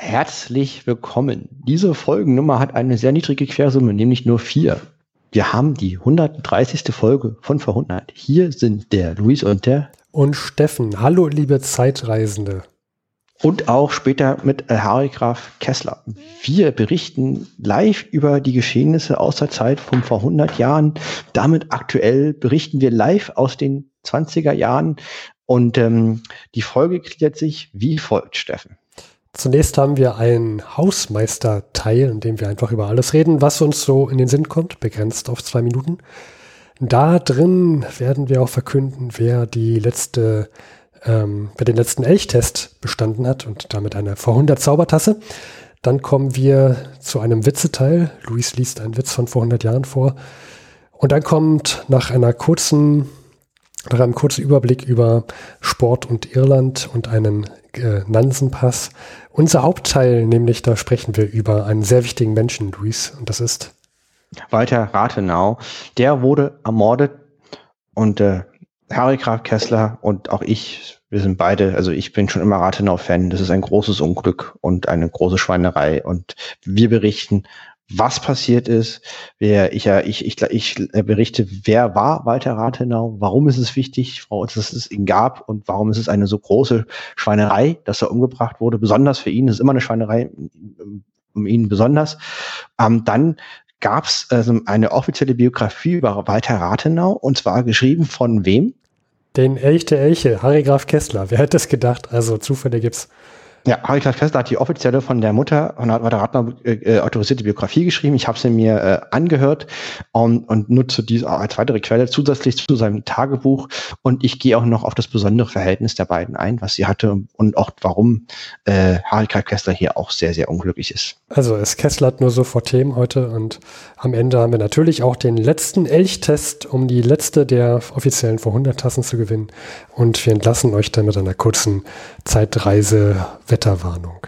Herzlich willkommen. Diese Folgennummer hat eine sehr niedrige Quersumme, nämlich nur vier. Wir haben die 130. Folge von Verhundert. Hier sind der Luis und der und Steffen. Hallo, liebe Zeitreisende. Und auch später mit äh, Harry Graf Kessler. Wir berichten live über die Geschehnisse aus der Zeit von vor 100 Jahren. Damit aktuell berichten wir live aus den 20er Jahren. Und ähm, die Folge gliedert sich wie folgt, Steffen. Zunächst haben wir einen Hausmeister-Teil, in dem wir einfach über alles reden, was uns so in den Sinn kommt, begrenzt auf zwei Minuten. Da drin werden wir auch verkünden, wer die letzte, ähm, wer den letzten Elchtest bestanden hat und damit eine vor Zaubertasse. Dann kommen wir zu einem Witzeteil. Luis liest einen Witz von vor 100 Jahren vor. Und dann kommt nach einer kurzen, nach einem kurzen Überblick über Sport und Irland und einen äh, Nansenpass unser Hauptteil, nämlich da sprechen wir über einen sehr wichtigen Menschen, Luis, und das ist Walter Rathenau. Der wurde ermordet und äh, Harry Graf Kessler und auch ich, wir sind beide, also ich bin schon immer Rathenau-Fan. Das ist ein großes Unglück und eine große Schweinerei. Und wir berichten, was passiert ist. Wer, ich, ich, ich, ich berichte, wer war Walter Rathenau, warum ist es wichtig, dass es ihn gab und warum ist es eine so große Schweinerei, dass er umgebracht wurde. Besonders für ihn, es ist immer eine Schweinerei, um ihn besonders. Ähm, dann gab es also eine offizielle Biografie über Walter Rathenau und zwar geschrieben von wem? Den Elch der Elche, Harry Graf Kessler. Wer hätte es gedacht? Also Zufälle gibt's. Ja, Harry Klaus Kessler hat die offizielle von der Mutter von Walter Ratner äh, äh, autorisierte Biografie geschrieben. Ich habe sie mir äh, angehört um, und nutze diese als weitere Quelle zusätzlich zu seinem Tagebuch. Und ich gehe auch noch auf das besondere Verhältnis der beiden ein, was sie hatte und auch warum äh, Klaus Kessler hier auch sehr, sehr unglücklich ist. Also es kesslert nur so vor Themen heute und am Ende haben wir natürlich auch den letzten Elchtest, um die letzte der offiziellen vor 100 Tassen zu gewinnen. Und wir entlassen euch dann mit einer kurzen Zeitreise Wetterwarnung.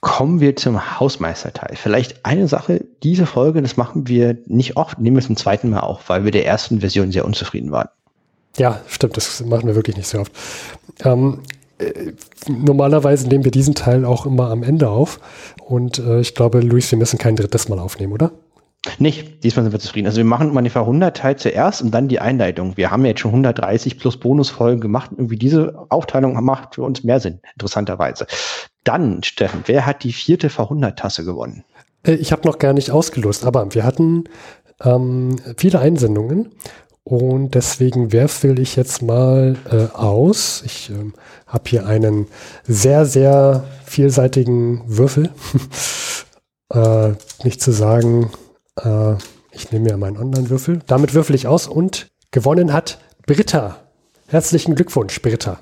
Kommen wir zum Hausmeisterteil. Vielleicht eine Sache, diese Folge, das machen wir nicht oft, nehmen wir zum zweiten Mal auf, weil wir der ersten Version sehr unzufrieden waren. Ja, stimmt, das machen wir wirklich nicht sehr oft. Ähm, äh, normalerweise nehmen wir diesen Teil auch immer am Ende auf. Und äh, ich glaube, Luis, wir müssen kein drittes Mal aufnehmen, oder? Nicht, diesmal sind wir zufrieden. Also wir machen mal die 100 Teil zuerst und dann die Einleitung. Wir haben jetzt schon 130 plus Bonusfolgen gemacht. Irgendwie diese Aufteilung macht für uns mehr Sinn, interessanterweise. Dann, Steffen, wer hat die vierte Verhundert-Tasse gewonnen? Äh, ich habe noch gar nicht ausgelost, aber wir hatten ähm, viele Einsendungen und deswegen werfe ich jetzt mal äh, aus. Ich ähm, habe hier einen sehr, sehr vielseitigen Würfel. äh, nicht zu sagen, äh, ich nehme mir meinen Online-Würfel. Damit würfel ich aus und gewonnen hat Britta. Herzlichen Glückwunsch, Britta.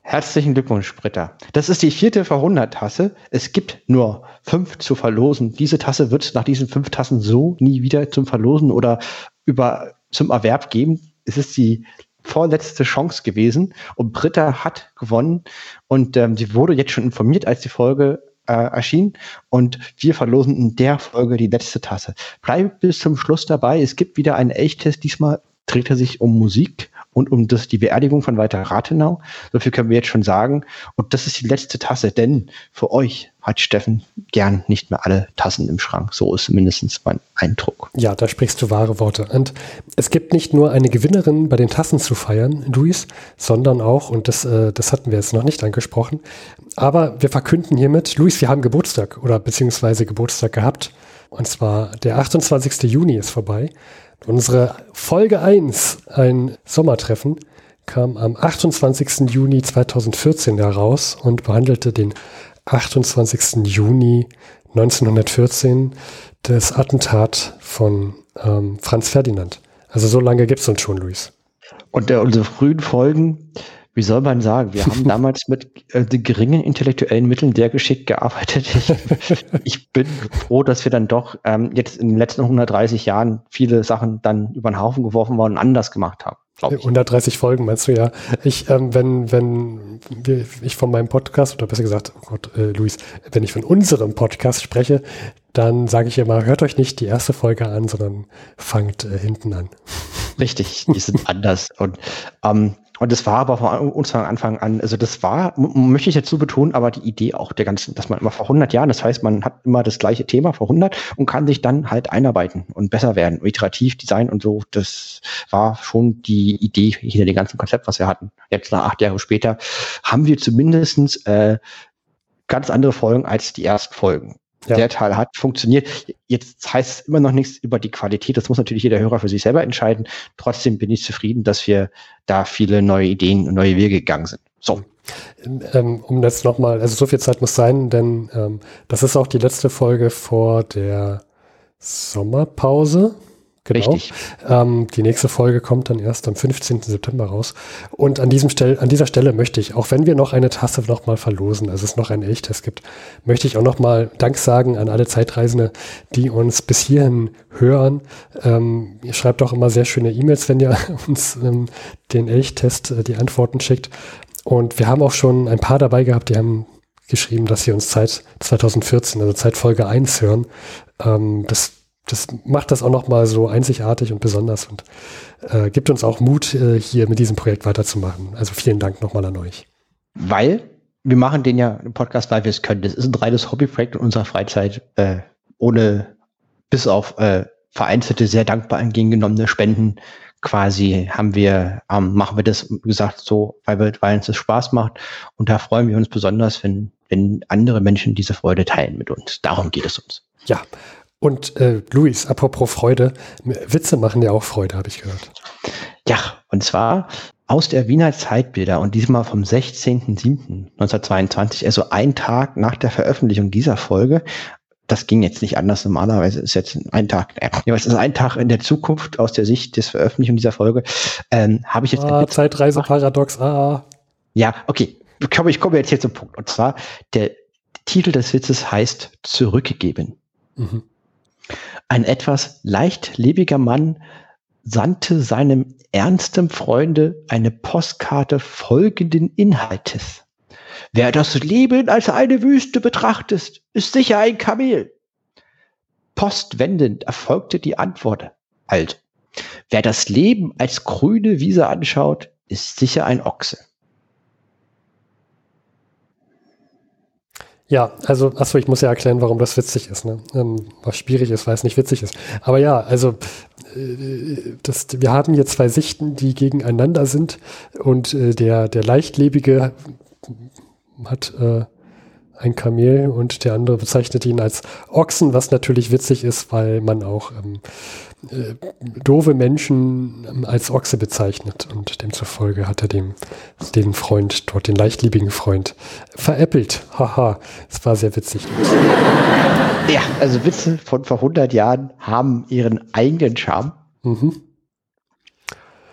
Herzlichen Glückwunsch, Britta. Das ist die vierte Verhundert-Tasse. Es gibt nur fünf zu verlosen. Diese Tasse wird nach diesen fünf Tassen so nie wieder zum Verlosen oder über, zum Erwerb geben. Es ist die vorletzte Chance gewesen und Britta hat gewonnen und ähm, sie wurde jetzt schon informiert, als die Folge äh, erschien und wir verlosen in der Folge die letzte Tasse. Bleib bis zum Schluss dabei. Es gibt wieder einen Elchtest. Diesmal dreht er sich um Musik und um das, die Beerdigung von Walter Rathenau. So viel können wir jetzt schon sagen. Und das ist die letzte Tasse, denn für euch hat Steffen gern nicht mehr alle Tassen im Schrank. So ist mindestens mein Eindruck. Ja, da sprichst du wahre Worte. Und es gibt nicht nur eine Gewinnerin bei den Tassen zu feiern, Luis, sondern auch, und das, äh, das hatten wir jetzt noch nicht angesprochen, aber wir verkünden hiermit, Luis, wir haben Geburtstag oder beziehungsweise Geburtstag gehabt. Und zwar der 28. Juni ist vorbei. Unsere Folge 1, ein Sommertreffen, kam am 28. Juni 2014 heraus und behandelte den 28. Juni 1914 das Attentat von ähm, Franz Ferdinand. Also so lange gibt es uns schon, Luis. Und äh, unsere frühen Folgen wie soll man sagen, wir haben damals mit äh, geringen intellektuellen Mitteln sehr geschickt gearbeitet. Ich, ich bin froh, dass wir dann doch ähm, jetzt in den letzten 130 Jahren viele Sachen dann über den Haufen geworfen worden und anders gemacht haben. 130 Folgen meinst du ja. Ich, ähm, wenn, wenn ich von meinem Podcast, oder besser gesagt, oh Gott, äh, Luis, wenn ich von unserem Podcast spreche, dann sage ich immer, hört euch nicht die erste Folge an, sondern fangt äh, hinten an. Richtig, die sind anders. Und ähm, Und das war aber von Anfang an, also das war, möchte ich dazu betonen, aber die Idee auch der ganzen, dass man immer vor 100 Jahren, das heißt, man hat immer das gleiche Thema vor 100 und kann sich dann halt einarbeiten und besser werden, iterativ Design und so. Das war schon die Idee hinter dem ganzen Konzept, was wir hatten. Jetzt nach acht Jahre später haben wir zumindestens äh, ganz andere Folgen als die ersten Folgen. Ja. Der Teil hat funktioniert. Jetzt heißt es immer noch nichts über die Qualität. Das muss natürlich jeder Hörer für sich selber entscheiden. Trotzdem bin ich zufrieden, dass wir da viele neue Ideen und neue Wege gegangen sind. So. Ähm, um das nochmal, also so viel Zeit muss sein, denn ähm, das ist auch die letzte Folge vor der Sommerpause. Genau. Richtig. Ähm, die nächste Folge kommt dann erst am 15. September raus. Und an, diesem Stell, an dieser Stelle möchte ich, auch wenn wir noch eine Tasse nochmal verlosen, also es noch einen Elchtest gibt, möchte ich auch nochmal Dank sagen an alle Zeitreisende, die uns bis hierhin hören. Ähm, ihr schreibt auch immer sehr schöne E-Mails, wenn ihr uns ähm, den Elchtest, äh, die Antworten schickt. Und wir haben auch schon ein paar dabei gehabt, die haben geschrieben, dass sie uns seit 2014, also seit Folge 1 hören. Ähm, das das macht das auch nochmal so einzigartig und besonders und äh, gibt uns auch Mut, äh, hier mit diesem Projekt weiterzumachen. Also vielen Dank nochmal an euch. Weil wir machen den ja im Podcast, weil wir es können. Das ist ein reines Hobbyprojekt in unserer Freizeit, äh, ohne bis auf äh, vereinzelte, sehr dankbar entgegengenommene Spenden quasi haben wir, ähm, machen wir das, wie gesagt, so, weil, wir, weil uns das Spaß macht. Und da freuen wir uns besonders, wenn, wenn andere Menschen diese Freude teilen mit uns. Darum geht es uns. Ja, und äh, Luis, apropos Freude, Witze machen ja auch Freude, habe ich gehört. Ja, und zwar aus der Wiener Zeitbilder und diesmal vom 16.07.1922, also ein Tag nach der Veröffentlichung dieser Folge. Das ging jetzt nicht anders. Normalerweise ist jetzt ein Tag, äh, es ist ein Tag in der Zukunft aus der Sicht des Veröffentlichung dieser Folge. Ähm, habe ich jetzt ah, Zeitreiseparadox. Ah. Ja, okay. Ich komme, ich komme jetzt hier zum Punkt. Und zwar der Titel des Witzes heißt Zurückgeben. Mhm. Ein etwas leichtlebiger Mann sandte seinem ernsten Freunde eine Postkarte folgenden Inhaltes. Wer das Leben als eine Wüste betrachtet, ist sicher ein Kamel. Postwendend erfolgte die Antwort. Also, wer das Leben als grüne Wiese anschaut, ist sicher ein Ochse. Ja, also, achso, ich muss ja erklären, warum das witzig ist. Ne? Ähm, was schwierig ist, weil es nicht witzig ist. Aber ja, also äh, das, wir haben hier zwei Sichten, die gegeneinander sind und äh, der, der Leichtlebige hat äh, ein Kamel und der andere bezeichnet ihn als Ochsen, was natürlich witzig ist, weil man auch ähm, äh, doofe Menschen als Ochse bezeichnet und demzufolge hat er dem den Freund dort, den leichtlebigen Freund, veräppelt. Haha, es war sehr witzig. Ja, also Witze von vor 100 Jahren haben ihren eigenen Charme. Mhm.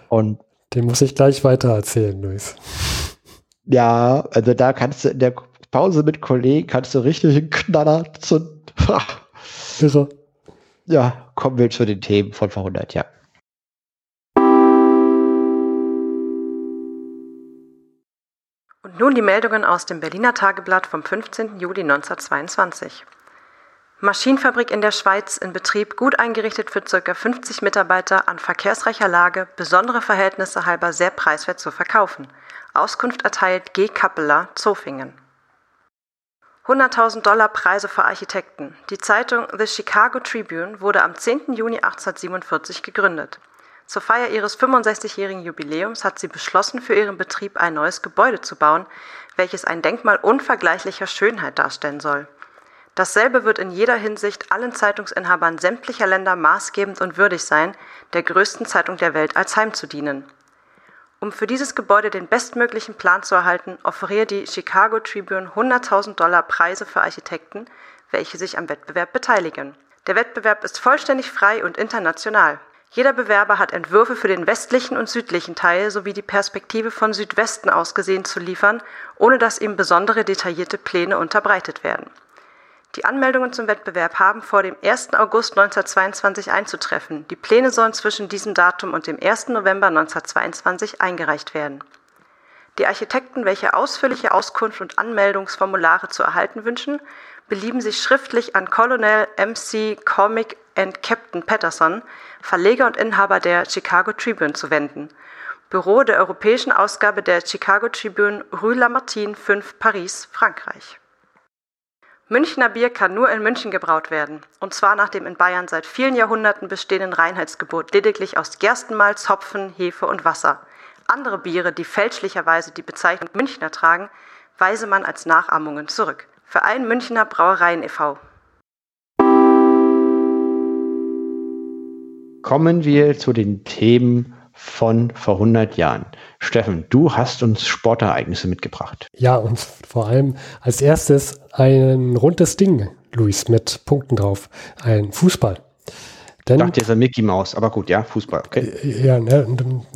Und den muss ich gleich weiter erzählen, Luis. Ja, also da kannst du in der Pause mit Kollegen kannst du richtig einen Knaller zünden. Irre. Ja, kommen wir zu den Themen von vor 100 Jahren. Und nun die Meldungen aus dem Berliner Tageblatt vom 15. Juli 1922. Maschinenfabrik in der Schweiz in Betrieb, gut eingerichtet für ca. 50 Mitarbeiter, an verkehrsreicher Lage, besondere Verhältnisse halber sehr preiswert zu verkaufen. Auskunft erteilt G. Kappeler, Zofingen. 100.000 Dollar Preise für Architekten. Die Zeitung The Chicago Tribune wurde am 10. Juni 1847 gegründet. Zur Feier ihres 65-jährigen Jubiläums hat sie beschlossen, für ihren Betrieb ein neues Gebäude zu bauen, welches ein Denkmal unvergleichlicher Schönheit darstellen soll. Dasselbe wird in jeder Hinsicht allen Zeitungsinhabern sämtlicher Länder maßgebend und würdig sein, der größten Zeitung der Welt als Heim zu dienen. Um für dieses Gebäude den bestmöglichen Plan zu erhalten, offeriert die Chicago Tribune 100.000 Dollar Preise für Architekten, welche sich am Wettbewerb beteiligen. Der Wettbewerb ist vollständig frei und international. Jeder Bewerber hat Entwürfe für den westlichen und südlichen Teil sowie die Perspektive von Südwesten aus gesehen zu liefern, ohne dass ihm besondere detaillierte Pläne unterbreitet werden. Die Anmeldungen zum Wettbewerb haben vor dem 1. August 1922 einzutreffen. Die Pläne sollen zwischen diesem Datum und dem 1. November 1922 eingereicht werden. Die Architekten, welche ausführliche Auskunft und Anmeldungsformulare zu erhalten wünschen, belieben sich schriftlich an Colonel MC Comic and Captain Patterson, Verleger und Inhaber der Chicago Tribune, zu wenden. Büro der europäischen Ausgabe der Chicago Tribune Rue Lamartine 5, Paris, Frankreich. Münchner Bier kann nur in München gebraut werden, und zwar nach dem in Bayern seit vielen Jahrhunderten bestehenden Reinheitsgebot lediglich aus Gerstenmalz, Hopfen, Hefe und Wasser. Andere Biere, die fälschlicherweise die Bezeichnung Münchner tragen, weise man als Nachahmungen zurück. Verein Münchner Brauereien e.V. Kommen wir zu den Themen von vor 100 Jahren. Steffen, du hast uns Sportereignisse mitgebracht. Ja, und vor allem als erstes ein rundes Ding, Luis, mit Punkten drauf. Ein Fußball. Denn, ich dachte, ein Mickey Maus, aber gut, ja, Fußball, okay. Äh, ja, ne,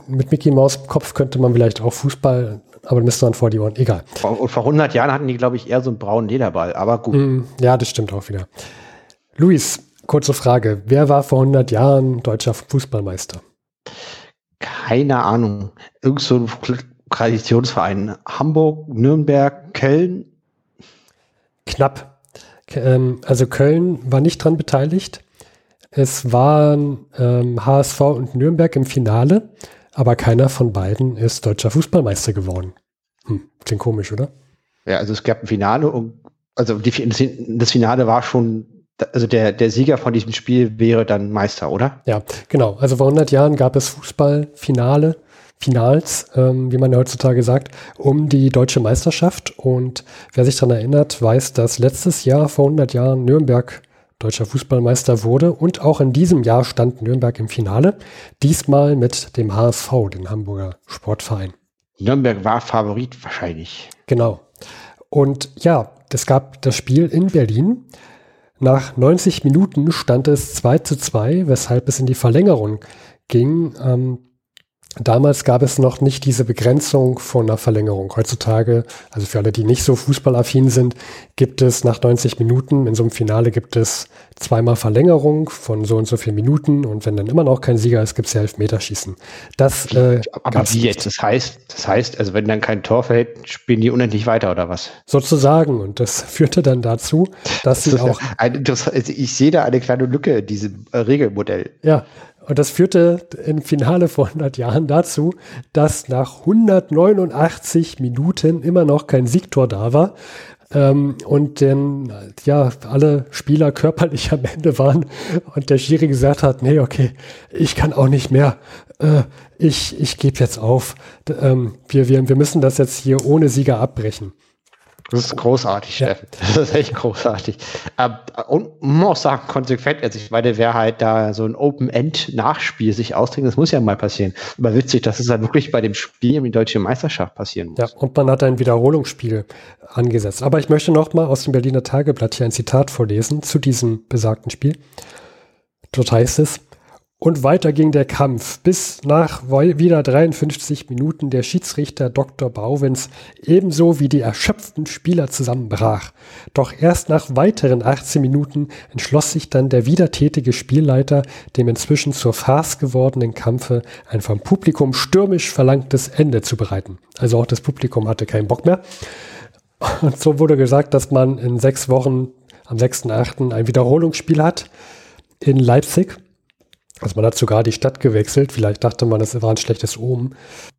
mit Mickey Maus Kopf könnte man vielleicht auch Fußball, aber müsste man vor die Ohren, egal. Und vor 100 Jahren hatten die, glaube ich, eher so einen braunen Lederball, aber gut. Mm, ja, das stimmt auch wieder. Luis, kurze Frage. Wer war vor 100 Jahren deutscher Fußballmeister? Keine Ahnung, irgend so ein Traditionsverein. Hamburg, Nürnberg, Köln? Knapp. Ähm, also Köln war nicht dran beteiligt. Es waren ähm, HSV und Nürnberg im Finale, aber keiner von beiden ist deutscher Fußballmeister geworden. Hm, klingt komisch, oder? Ja, also es gab ein Finale und also die, das Finale war schon also der, der Sieger von diesem Spiel wäre dann Meister, oder? Ja, genau. Also vor 100 Jahren gab es Fußballfinale, Finals, ähm, wie man ja heutzutage sagt, um die deutsche Meisterschaft. Und wer sich daran erinnert, weiß, dass letztes Jahr vor 100 Jahren Nürnberg deutscher Fußballmeister wurde und auch in diesem Jahr stand Nürnberg im Finale. Diesmal mit dem HSV, dem Hamburger Sportverein. Nürnberg war Favorit wahrscheinlich. Genau. Und ja, es gab das Spiel in Berlin. Nach 90 Minuten stand es 2 zu 2, weshalb es in die Verlängerung ging. Ähm, Damals gab es noch nicht diese Begrenzung von einer Verlängerung. Heutzutage, also für alle, die nicht so fußballaffin sind, gibt es nach 90 Minuten, in so einem Finale gibt es zweimal Verlängerung von so und so vielen Minuten und wenn dann immer noch kein Sieger ist, gibt es ja Elfmeterschießen. Das äh, Aber wie jetzt? Das heißt, das heißt, also wenn dann kein Tor fällt, spielen die unendlich weiter oder was? Sozusagen. Und das führte dann dazu, dass das sie auch. Ein, das, ich sehe da eine kleine Lücke in diesem äh, Regelmodell. Ja, und das führte im Finale vor 100 Jahren dazu, dass nach 189 Minuten immer noch kein Siegtor da war. Ähm, und denn, ja, alle Spieler körperlich am Ende waren und der Schiri gesagt hat, nee, okay, ich kann auch nicht mehr. Äh, ich ich gebe jetzt auf. Ähm, wir, wir, wir müssen das jetzt hier ohne Sieger abbrechen. Das ist großartig, ja. Steffen. Das ist echt großartig. Ähm, und man muss auch sagen, konsequent. Also ich meine, wer halt da so ein Open-End-Nachspiel sich austrinkt, das muss ja mal passieren. Aber witzig, dass es dann wirklich bei dem Spiel um die deutsche Meisterschaft passieren muss. Ja, und man hat ein Wiederholungsspiel angesetzt. Aber ich möchte noch mal aus dem Berliner Tageblatt hier ein Zitat vorlesen zu diesem besagten Spiel. Dort heißt es, und weiter ging der Kampf, bis nach wieder 53 Minuten der Schiedsrichter Dr. Bauwens ebenso wie die erschöpften Spieler zusammenbrach. Doch erst nach weiteren 18 Minuten entschloss sich dann der wiedertätige Spielleiter, dem inzwischen zur Farce gewordenen Kampfe ein vom Publikum stürmisch verlangtes Ende zu bereiten. Also auch das Publikum hatte keinen Bock mehr. Und so wurde gesagt, dass man in sechs Wochen am 6.8. ein Wiederholungsspiel hat in Leipzig also man hat sogar die Stadt gewechselt. Vielleicht dachte man, das war ein schlechtes Omen.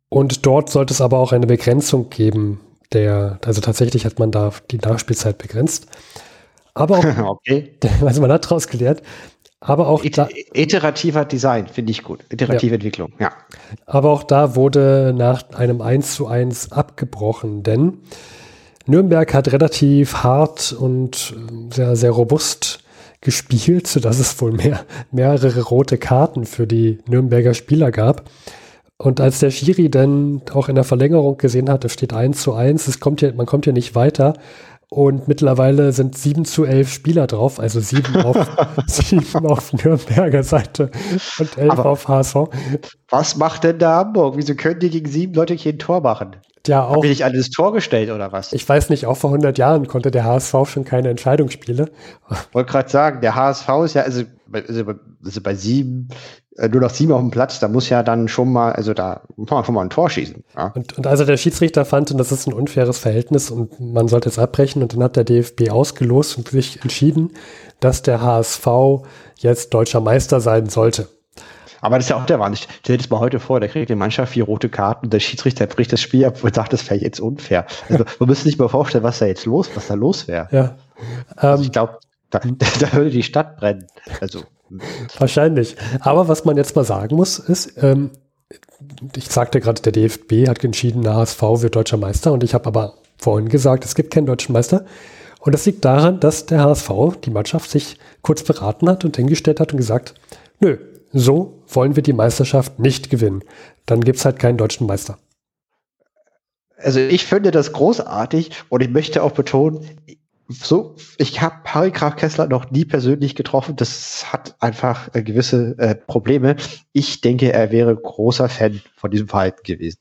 Und dort sollte es aber auch eine Begrenzung geben. Der, also tatsächlich hat man da die Nachspielzeit begrenzt. Aber auch, okay. also man hat daraus gelernt. Aber auch It da, iterativer Design finde ich gut. Iterative ja. Entwicklung, ja. Aber auch da wurde nach einem 1 zu 1 abgebrochen, denn Nürnberg hat relativ hart und sehr, sehr robust gespielt, sodass es wohl mehr, mehrere rote Karten für die Nürnberger Spieler gab. Und als der Schiri dann auch in der Verlängerung gesehen hat, es steht 1 zu 1, es kommt hier, man kommt hier nicht weiter. Und mittlerweile sind 7 zu 11 Spieler drauf, also 7 auf, 7 auf Nürnberger Seite und 11 Aber auf HSV. Was macht denn da Hamburg? Wieso können die gegen sieben Leute hier ein Tor machen? Ja, auch. Die nicht alles Tor gestellt oder was? Ich weiß nicht, auch vor 100 Jahren konnte der HSV schon keine Entscheidungsspiele. Wollte gerade sagen, der HSV ist ja, also, also, also bei sieben, äh, nur noch sieben auf dem Platz, da muss ja dann schon mal, also da muss man schon mal ein Tor schießen. Ja. Und, und also der Schiedsrichter fand, das ist ein unfaires Verhältnis und man sollte es abbrechen und dann hat der DFB ausgelost und sich entschieden, dass der HSV jetzt deutscher Meister sein sollte. Aber das ist ja auch der Wahnsinn. Stell dir das mal heute vor, der kriegt die Mannschaft vier rote Karten und der Schiedsrichter bricht das Spiel ab und sagt, das wäre jetzt unfair. Also man müsste sich mal vorstellen, was da jetzt los, was da los wäre. Ja. Also ähm, ich glaube, da, da, würde die Stadt brennen. Also wahrscheinlich. Aber was man jetzt mal sagen muss, ist, ähm, ich sagte gerade, der DFB hat entschieden, der HSV wird deutscher Meister und ich habe aber vorhin gesagt, es gibt keinen deutschen Meister. Und das liegt daran, dass der HSV, die Mannschaft, sich kurz beraten hat und hingestellt hat und gesagt, nö, so wollen wir die Meisterschaft nicht gewinnen. Dann gibt es halt keinen deutschen Meister. Also ich finde das großartig und ich möchte auch betonen, so, ich habe Harry Graf Kessler noch nie persönlich getroffen. Das hat einfach äh, gewisse äh, Probleme. Ich denke, er wäre großer Fan von diesem Verhalten gewesen.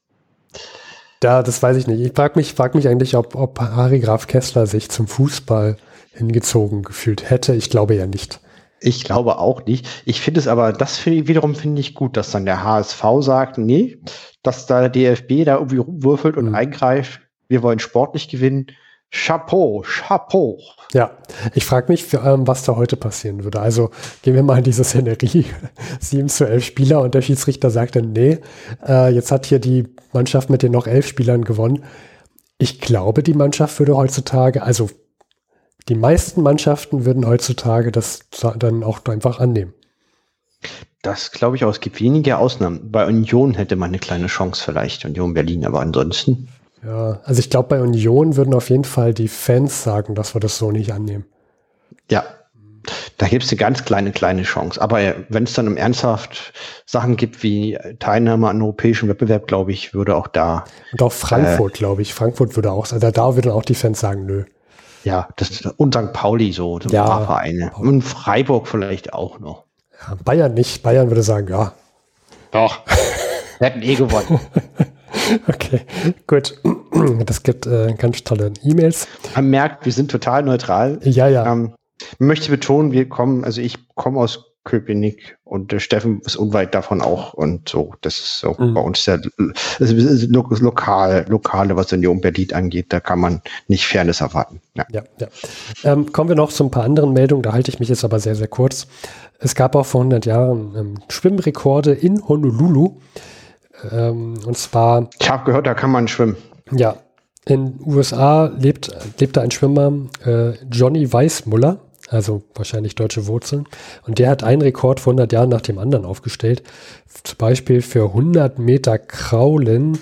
Ja, das weiß ich nicht. Ich frage mich, frag mich eigentlich, ob, ob Harry Graf Kessler sich zum Fußball hingezogen gefühlt hätte. Ich glaube ja nicht. Ich glaube auch nicht. Ich finde es aber, das finde ich wiederum finde ich gut, dass dann der HSV sagt, nee, dass da der DFB da irgendwie rumwürfelt und mhm. eingreift. Wir wollen sportlich gewinnen. Chapeau, Chapeau. Ja, ich frage mich, was da heute passieren würde. Also gehen wir mal in diese Szenerie. 7 zu 11 Spieler und der Schiedsrichter sagt dann, nee, äh, jetzt hat hier die Mannschaft mit den noch elf Spielern gewonnen. Ich glaube, die Mannschaft würde heutzutage, also die meisten Mannschaften würden heutzutage das dann auch einfach annehmen. Das glaube ich auch. Es gibt wenige Ausnahmen. Bei Union hätte man eine kleine Chance vielleicht, Union Berlin, aber ansonsten. Ja, also ich glaube, bei Union würden auf jeden Fall die Fans sagen, dass wir das so nicht annehmen. Ja, da gibt es eine ganz kleine, kleine Chance. Aber wenn es dann um ernsthaft Sachen gibt wie Teilnahme an europäischen Wettbewerb, glaube ich, würde auch da. Und auch Frankfurt, äh, glaube ich. Frankfurt würde auch, also da würden auch die Fans sagen, nö. Ja, das, und St. Pauli so, so ja, Vereine. Und Freiburg vielleicht auch noch. Ja, Bayern nicht. Bayern würde sagen, ja. Doch. Wir hätten eh gewonnen. Okay, gut. Das gibt äh, ganz tolle E-Mails. Man merkt, wir sind total neutral. Ja, ja. Ähm, ich möchte betonen, wir kommen, also ich komme aus Köpenick und der Steffen ist unweit davon auch und so. Das ist so mhm. bei uns der lokal, lokale, was Union Berlin angeht, da kann man nicht Fairness erwarten. Ja, ja. ja. Ähm, kommen wir noch zu ein paar anderen Meldungen, da halte ich mich jetzt aber sehr, sehr kurz. Es gab auch vor 100 Jahren ähm, Schwimmrekorde in Honolulu. Ähm, und zwar. Ich habe gehört, da kann man schwimmen. Ja. In USA lebt, lebte ein Schwimmer, äh, Johnny Weissmuller, also wahrscheinlich deutsche Wurzeln. Und der hat einen Rekord vor 100 Jahren nach dem anderen aufgestellt. Zum Beispiel für 100 Meter Kraulen,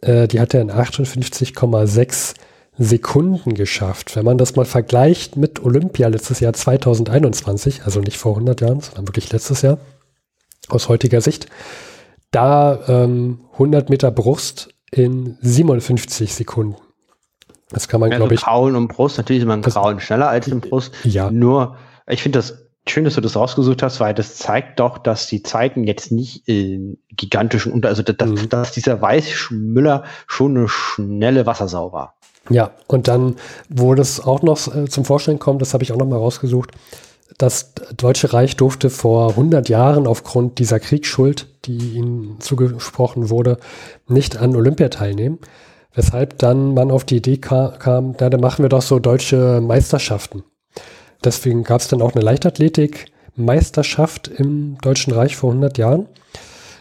äh, die hat er in 58,6 Sekunden geschafft. Wenn man das mal vergleicht mit Olympia letztes Jahr 2021, also nicht vor 100 Jahren, sondern wirklich letztes Jahr, aus heutiger Sicht, da ähm, 100 Meter Brust in 57 Sekunden. Das kann man, ja, glaube ich. Kraulen und Brust, natürlich ist man Kraulen schneller als im Brust. Ja. Nur, ich finde das schön, dass du das rausgesucht hast, weil das zeigt doch, dass die Zeiten jetzt nicht in gigantischen Unter, also dass, mhm. dass dieser Weißschmüller schon eine schnelle Wassersau war. Ja, und dann, wo das auch noch äh, zum Vorstellen kommt, das habe ich auch noch mal rausgesucht, das Deutsche Reich durfte vor 100 Jahren aufgrund dieser Kriegsschuld, die ihnen zugesprochen wurde, nicht an Olympia teilnehmen. Weshalb dann man auf die Idee kam, na, dann machen wir doch so deutsche Meisterschaften. Deswegen gab es dann auch eine Leichtathletik-Meisterschaft im Deutschen Reich vor 100 Jahren.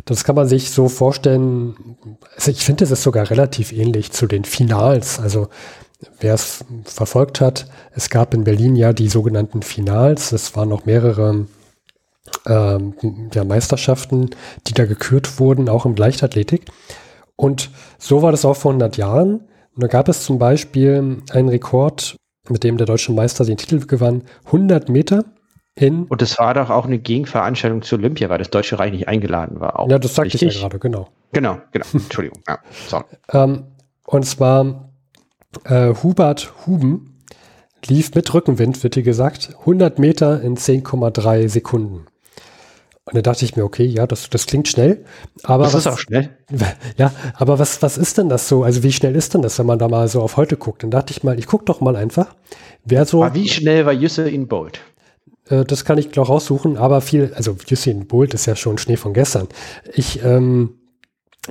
Das kann man sich so vorstellen. Also ich finde, es ist sogar relativ ähnlich zu den Finals. Also wer es verfolgt hat, es gab in Berlin ja die sogenannten Finals. Es waren noch mehrere ähm, ja, Meisterschaften, die da gekürt wurden, auch im Leichtathletik. Und so war das auch vor 100 Jahren. Und da gab es zum Beispiel einen Rekord, mit dem der deutsche Meister den Titel gewann, 100 Meter in. Und das war doch auch eine Gegenveranstaltung zur Olympia, weil das Deutsche Reich nicht eingeladen war. Auch ja, das sagte richtig? ich ja gerade, genau. Genau, genau. Entschuldigung. Ja, sorry. Ähm, und zwar äh, Hubert Huben lief mit Rückenwind, wird hier gesagt, 100 Meter in 10,3 Sekunden. Und da dachte ich mir, okay, ja, das, das klingt schnell. Aber das was, ist auch schnell. Ja, aber was, was ist denn das so? Also wie schnell ist denn das, wenn man da mal so auf heute guckt? Dann dachte ich mal, ich gucke doch mal einfach. Wer so. Aber wie schnell war Usain Bolt? Äh, das kann ich gleich raussuchen, aber viel, also Usain Bolt ist ja schon Schnee von gestern. Ich ähm,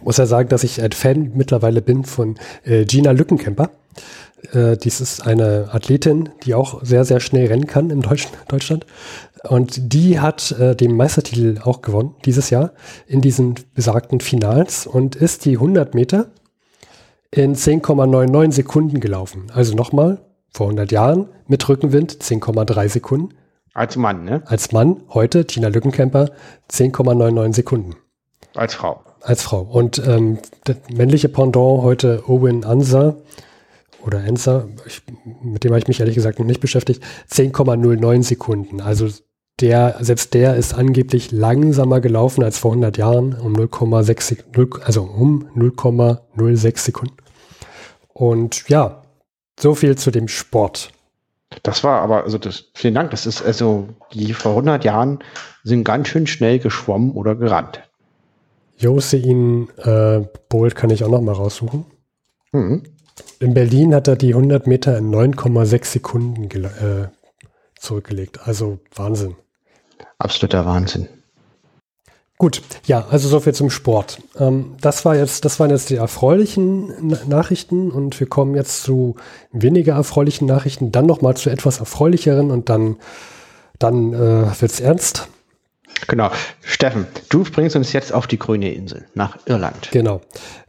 muss ja sagen, dass ich ein Fan mittlerweile bin von äh, Gina Lückenkämper. Äh, dies ist eine Athletin, die auch sehr, sehr schnell rennen kann in Deutsch, Deutschland. Und die hat äh, den Meistertitel auch gewonnen dieses Jahr in diesen besagten Finals und ist die 100 Meter in 10,99 Sekunden gelaufen. Also nochmal, vor 100 Jahren mit Rückenwind 10,3 Sekunden. Als Mann, ne? Als Mann, heute Tina Lückenkämper 10,99 Sekunden. Als Frau. Als Frau. Und ähm, das männliche Pendant heute Owen Ansa oder ich, mit dem habe ich mich ehrlich gesagt noch nicht beschäftigt, 10,09 Sekunden. Also der, selbst der ist angeblich langsamer gelaufen als vor 100 Jahren um 0,6 also um 0,06 Sekunden. Und ja, so viel zu dem Sport. Das war aber, also das, vielen Dank, das ist also, die vor 100 Jahren sind ganz schön schnell geschwommen oder gerannt. Josein äh, Bolt kann ich auch noch mal raussuchen. Mhm. In Berlin hat er die 100 Meter in 9,6 Sekunden äh, zurückgelegt. Also Wahnsinn. Absoluter Wahnsinn. Gut, ja, also so viel zum Sport. Ähm, das war jetzt, das waren jetzt die erfreulichen Nachrichten und wir kommen jetzt zu weniger erfreulichen Nachrichten, dann nochmal zu etwas erfreulicheren und dann, dann äh, wird es ernst. Genau. Steffen, du bringst uns jetzt auf die grüne Insel nach Irland. Genau.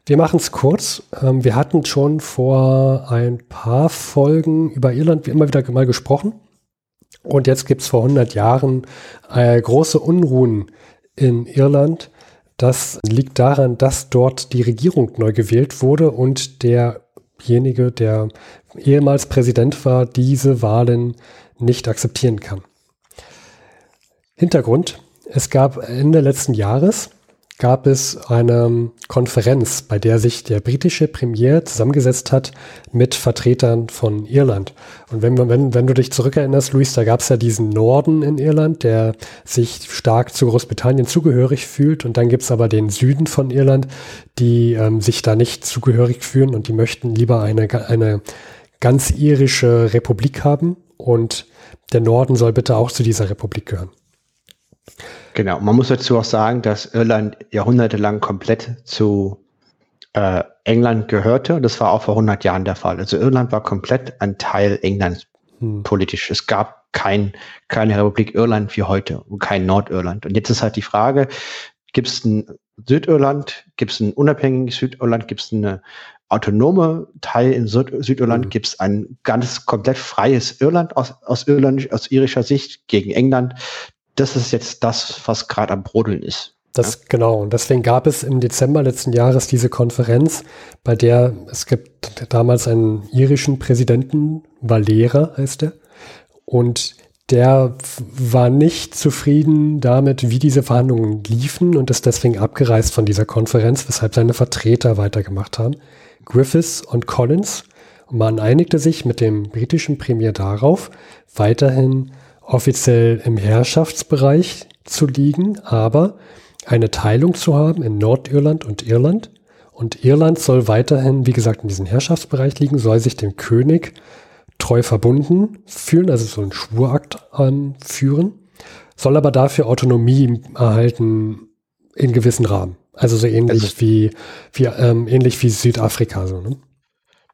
Wir machen es kurz. Ähm, wir hatten schon vor ein paar Folgen über Irland wie immer wieder mal gesprochen. Und jetzt gibt es vor 100 Jahren äh, große Unruhen in Irland. Das liegt daran, dass dort die Regierung neu gewählt wurde und derjenige, der ehemals Präsident war, diese Wahlen nicht akzeptieren kann. Hintergrund, es gab Ende letzten Jahres gab es eine Konferenz, bei der sich der britische Premier zusammengesetzt hat mit Vertretern von Irland. Und wenn, wenn, wenn du dich zurückerinnerst, Luis, da gab es ja diesen Norden in Irland, der sich stark zu Großbritannien zugehörig fühlt. Und dann gibt es aber den Süden von Irland, die ähm, sich da nicht zugehörig fühlen und die möchten lieber eine, eine ganz irische Republik haben. Und der Norden soll bitte auch zu dieser Republik gehören. Genau, man muss dazu auch sagen, dass Irland jahrhundertelang komplett zu äh, England gehörte. Das war auch vor 100 Jahren der Fall. Also Irland war komplett ein Teil Englands hm. politisch. Es gab kein, keine Republik Irland wie heute und kein Nordirland. Und jetzt ist halt die Frage, gibt es ein Südirland, gibt es ein unabhängiges Südirland, gibt es eine autonome Teil in Süd Südirland, mhm. gibt es ein ganz komplett freies Irland aus, aus, Irland, aus irischer Sicht gegen England das ist jetzt das, was gerade am Brodeln ist. Das ja? genau. Und deswegen gab es im Dezember letzten Jahres diese Konferenz, bei der es gibt damals einen irischen Präsidenten, Valera heißt er, und der war nicht zufrieden damit, wie diese Verhandlungen liefen und ist deswegen abgereist von dieser Konferenz, weshalb seine Vertreter weitergemacht haben. Griffiths und Collins. Und man einigte sich mit dem britischen Premier darauf, weiterhin offiziell im Herrschaftsbereich zu liegen, aber eine Teilung zu haben in Nordirland und Irland. Und Irland soll weiterhin, wie gesagt, in diesem Herrschaftsbereich liegen, soll sich dem König treu verbunden fühlen, also so einen Schwurakt ähm, führen, soll aber dafür Autonomie erhalten in gewissen Rahmen. Also so ähnlich also, wie, wie ähm, ähnlich wie Südafrika. So, ne?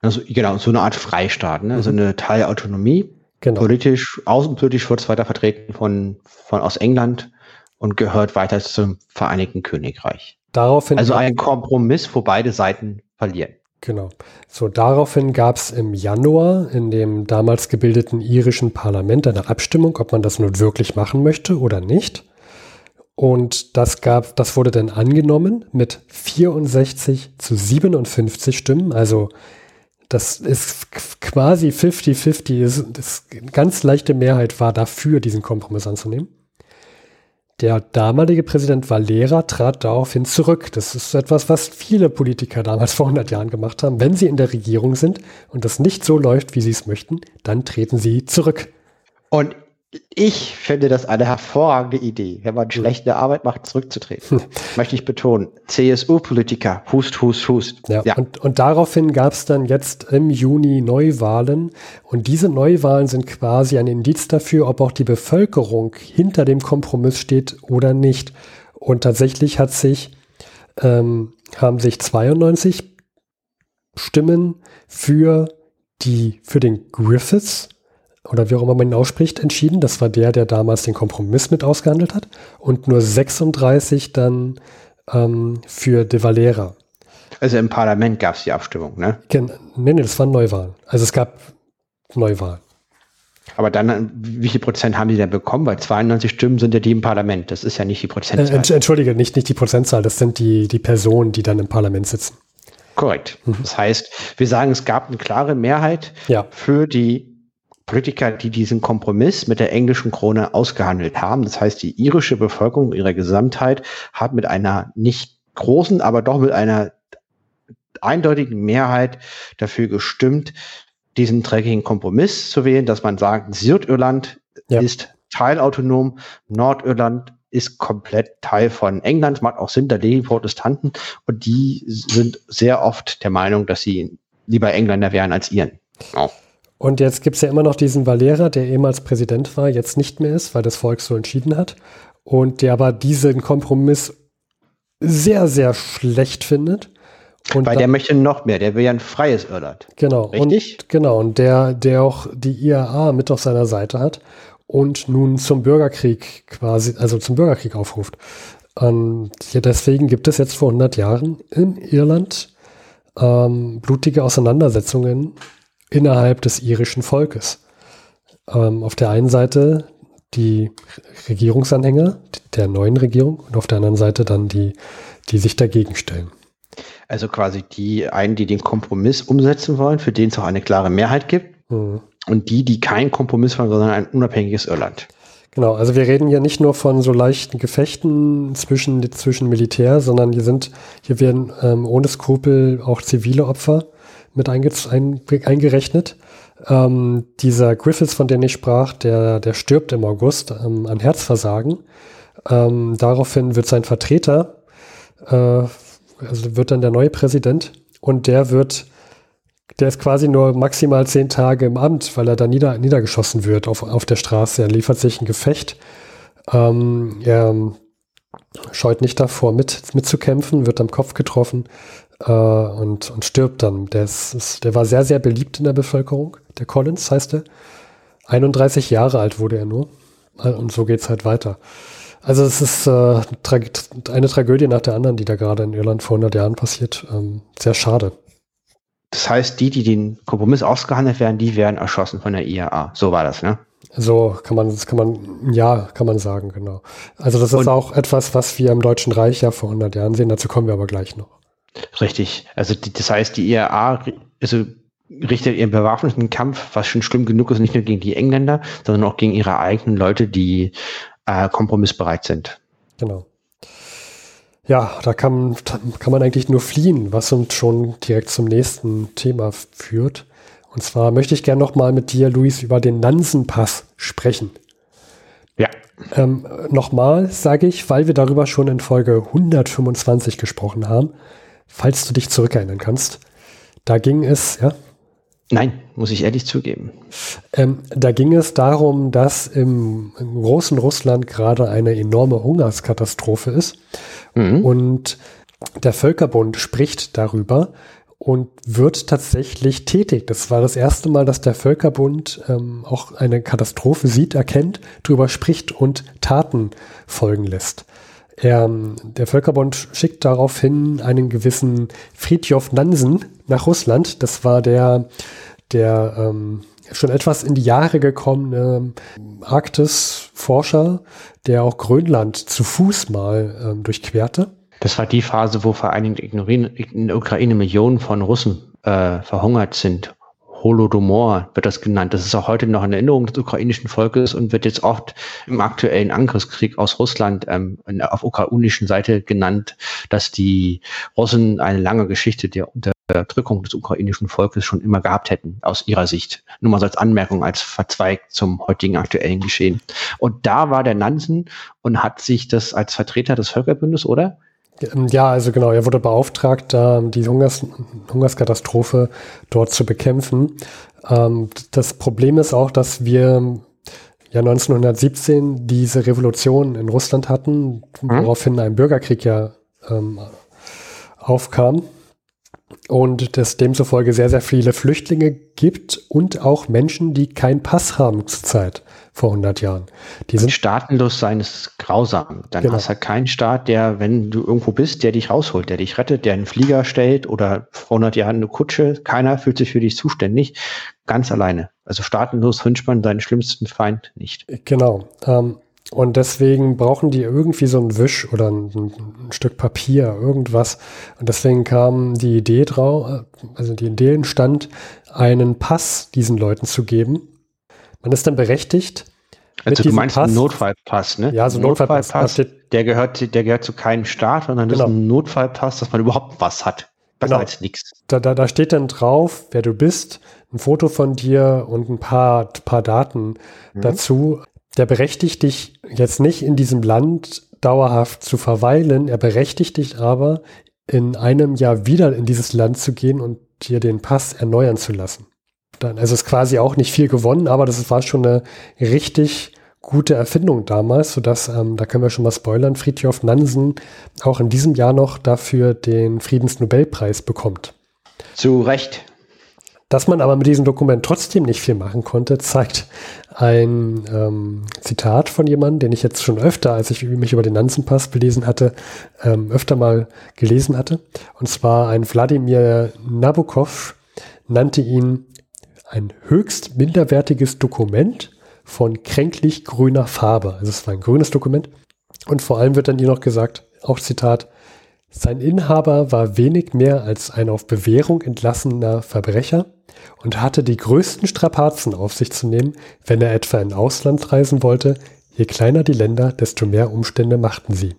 Also genau, so eine Art Freistaat, ne? also mhm. eine Teilautonomie. Genau. Politisch, außenpolitisch wird es weiter vertreten von, von aus England und gehört weiter zum Vereinigten Königreich. Daraufhin also ein Kompromiss, wo beide Seiten verlieren. Genau. So, daraufhin gab es im Januar in dem damals gebildeten irischen Parlament eine Abstimmung, ob man das nun wirklich machen möchte oder nicht. Und das gab, das wurde dann angenommen mit 64 zu 57 Stimmen, also das ist quasi 50-50. Das, eine ganz leichte Mehrheit war dafür, diesen Kompromiss anzunehmen. Der damalige Präsident Valera trat daraufhin zurück. Das ist etwas, was viele Politiker damals vor 100 Jahren gemacht haben. Wenn sie in der Regierung sind und das nicht so läuft, wie sie es möchten, dann treten sie zurück. Und ich finde das eine hervorragende Idee, wenn man schlechte Arbeit macht, zurückzutreten. Möchte ich betonen. CSU-Politiker, hust, hust, hust. Ja, ja. Und, und daraufhin gab es dann jetzt im Juni Neuwahlen. Und diese Neuwahlen sind quasi ein Indiz dafür, ob auch die Bevölkerung hinter dem Kompromiss steht oder nicht. Und tatsächlich hat sich, ähm, haben sich 92 Stimmen für die für den Griffiths oder wie auch immer man ihn ausspricht, entschieden. Das war der, der damals den Kompromiss mit ausgehandelt hat. Und nur 36 dann ähm, für De Valera. Also im Parlament gab es die Abstimmung, ne? Gen nee, nee, das waren Neuwahlen. Also es gab Neuwahlen. Aber dann, wie viel Prozent haben die denn bekommen? Weil 92 Stimmen sind ja die im Parlament. Das ist ja nicht die Prozentzahl. Äh, entschuldige, nicht, nicht die Prozentzahl, das sind die, die Personen, die dann im Parlament sitzen. Korrekt. Mhm. Das heißt, wir sagen, es gab eine klare Mehrheit ja. für die Politiker, die diesen Kompromiss mit der englischen Krone ausgehandelt haben. Das heißt, die irische Bevölkerung ihrer Gesamtheit hat mit einer nicht großen, aber doch mit einer eindeutigen Mehrheit dafür gestimmt, diesen dreckigen Kompromiss zu wählen, dass man sagt, Südirland ja. ist teilautonom, Nordirland ist komplett Teil von England, macht auch Sinn, da leben Protestanten und die sind sehr oft der Meinung, dass sie lieber Engländer wären als Iren. Oh. Und jetzt gibt es ja immer noch diesen Valera, der ehemals Präsident war, jetzt nicht mehr ist, weil das Volk so entschieden hat. Und der aber diesen Kompromiss sehr, sehr schlecht findet. Und weil der möchte noch mehr, der will ja ein freies Irland. Genau. Richtig? Und, genau, und der, der auch die IAA mit auf seiner Seite hat und nun zum Bürgerkrieg quasi, also zum Bürgerkrieg aufruft. Und ja, deswegen gibt es jetzt vor 100 Jahren in Irland ähm, blutige Auseinandersetzungen innerhalb des irischen Volkes. Ähm, auf der einen Seite die Regierungsanhänger der neuen Regierung und auf der anderen Seite dann die, die sich dagegen stellen. Also quasi die einen, die den Kompromiss umsetzen wollen, für den es auch eine klare Mehrheit gibt. Mhm. Und die, die keinen Kompromiss wollen, sondern ein unabhängiges Irland. Genau, also wir reden ja nicht nur von so leichten Gefechten zwischen, zwischen Militär, sondern hier sind, hier werden ähm, ohne Skrupel auch zivile Opfer mit einge ein, eingerechnet. Ähm, dieser Griffiths, von dem ich sprach, der, der stirbt im August ähm, an Herzversagen. Ähm, daraufhin wird sein Vertreter, äh, also wird dann der neue Präsident und der wird, der ist quasi nur maximal zehn Tage im Amt, weil er da nieder, niedergeschossen wird auf, auf der Straße. Er liefert sich ein Gefecht. Ähm, er scheut nicht davor, mit, mitzukämpfen, wird am Kopf getroffen, äh, und, und stirbt dann. Der, ist, ist, der war sehr, sehr beliebt in der Bevölkerung. Der Collins heißt er. 31 Jahre alt wurde er nur. Und so geht's halt weiter. Also es ist äh, tra eine Tragödie nach der anderen, die da gerade in Irland vor 100 Jahren passiert. Ähm, sehr schade. Das heißt, die, die den Kompromiss ausgehandelt werden, die werden erschossen von der IAA. So war das, ne? So kann man, das kann man, ja, kann man sagen, genau. Also das ist Und auch etwas, was wir im Deutschen Reich ja vor 100 Jahren sehen. Dazu kommen wir aber gleich noch. Richtig. Also die, das heißt, die IRA also richtet ihren bewaffneten Kampf, was schon schlimm genug ist, nicht nur gegen die Engländer, sondern auch gegen ihre eigenen Leute, die äh, kompromissbereit sind. Genau. Ja, da kann, kann man eigentlich nur fliehen, was uns schon direkt zum nächsten Thema führt. Und zwar möchte ich gerne nochmal mit dir, Luis, über den Nansenpass sprechen. Ja. Ähm, nochmal sage ich, weil wir darüber schon in Folge 125 gesprochen haben, falls du dich zurückerinnern kannst. Da ging es, ja? Nein, muss ich ehrlich zugeben. Ähm, da ging es darum, dass im, im, großen Russland gerade eine enorme Hungerskatastrophe ist. Mhm. Und der Völkerbund spricht darüber und wird tatsächlich tätig. Das war das erste Mal, dass der Völkerbund ähm, auch eine Katastrophe sieht, erkennt, darüber spricht und Taten folgen lässt. Er, der Völkerbund schickt daraufhin einen gewissen Fridtjof Nansen nach Russland. Das war der, der ähm, schon etwas in die Jahre gekommene Arktisforscher, der auch Grönland zu Fuß mal ähm, durchquerte. Das war die Phase, wo vor allen Dingen in der Ukraine Millionen von Russen äh, verhungert sind Holodomor wird das genannt. Das ist auch heute noch in Erinnerung des ukrainischen Volkes und wird jetzt oft im aktuellen Angriffskrieg aus Russland ähm, auf ukrainischen Seite genannt, dass die Russen eine lange Geschichte der Unterdrückung des ukrainischen Volkes schon immer gehabt hätten, aus ihrer Sicht. Nur mal so als Anmerkung, als verzweigt zum heutigen aktuellen Geschehen. Und da war der Nansen und hat sich das als Vertreter des Völkerbündes, oder? Ähm, ja, also genau, er wurde beauftragt, die Hungers Hungerskatastrophe dort zu bekämpfen. Ähm, das Problem ist auch, dass wir ja 1917 diese Revolution in Russland hatten, mhm. woraufhin ein Bürgerkrieg ja ähm, aufkam. und es demzufolge sehr, sehr viele Flüchtlinge gibt und auch Menschen, die keinen Pass haben zurzeit vor 100 Jahren. Die sind staatenlos sein ist grausam. Dann genau. hast du halt keinen Staat, der, wenn du irgendwo bist, der dich rausholt, der dich rettet, der einen Flieger stellt oder vor 100 Jahren eine Kutsche. Keiner fühlt sich für dich zuständig. Ganz alleine. Also staatenlos wünscht man seinen schlimmsten Feind nicht. Genau. Ähm, und deswegen brauchen die irgendwie so ein Wisch oder ein, ein, Stück Papier, irgendwas. Und deswegen kam die Idee drauf, also die Idee entstand, einen Pass diesen Leuten zu geben. Man ist dann berechtigt. Also du meinst Pass, einen Notfallpass, ne? Ja, so ein Notfallpass. Notfallpass der gehört, der gehört zu keinem Staat, sondern genau. das ist ein Notfallpass, dass man überhaupt was hat. Besser genau. als nichts. Da, da, da steht dann drauf, wer du bist, ein Foto von dir und ein paar, paar Daten mhm. dazu der berechtigt dich jetzt nicht in diesem Land dauerhaft zu verweilen, er berechtigt dich aber in einem Jahr wieder in dieses Land zu gehen und dir den Pass erneuern zu lassen. Dann, also ist quasi auch nicht viel gewonnen, aber das war schon eine richtig gute Erfindung damals, sodass, ähm, da können wir schon mal spoilern, Friedhof Nansen auch in diesem Jahr noch dafür den Friedensnobelpreis bekommt. Zu Recht. Dass man aber mit diesem Dokument trotzdem nicht viel machen konnte, zeigt ein ähm, Zitat von jemandem, den ich jetzt schon öfter, als ich mich über den Nansenpass belesen hatte, ähm, öfter mal gelesen hatte. Und zwar ein Wladimir Nabokov nannte ihn ein höchst minderwertiges Dokument von kränklich grüner Farbe. Also es war ein grünes Dokument. Und vor allem wird dann hier noch gesagt, auch Zitat, sein Inhaber war wenig mehr als ein auf Bewährung entlassener Verbrecher und hatte die größten Strapazen auf sich zu nehmen, wenn er etwa in Ausland reisen wollte. Je kleiner die Länder, desto mehr Umstände machten sie.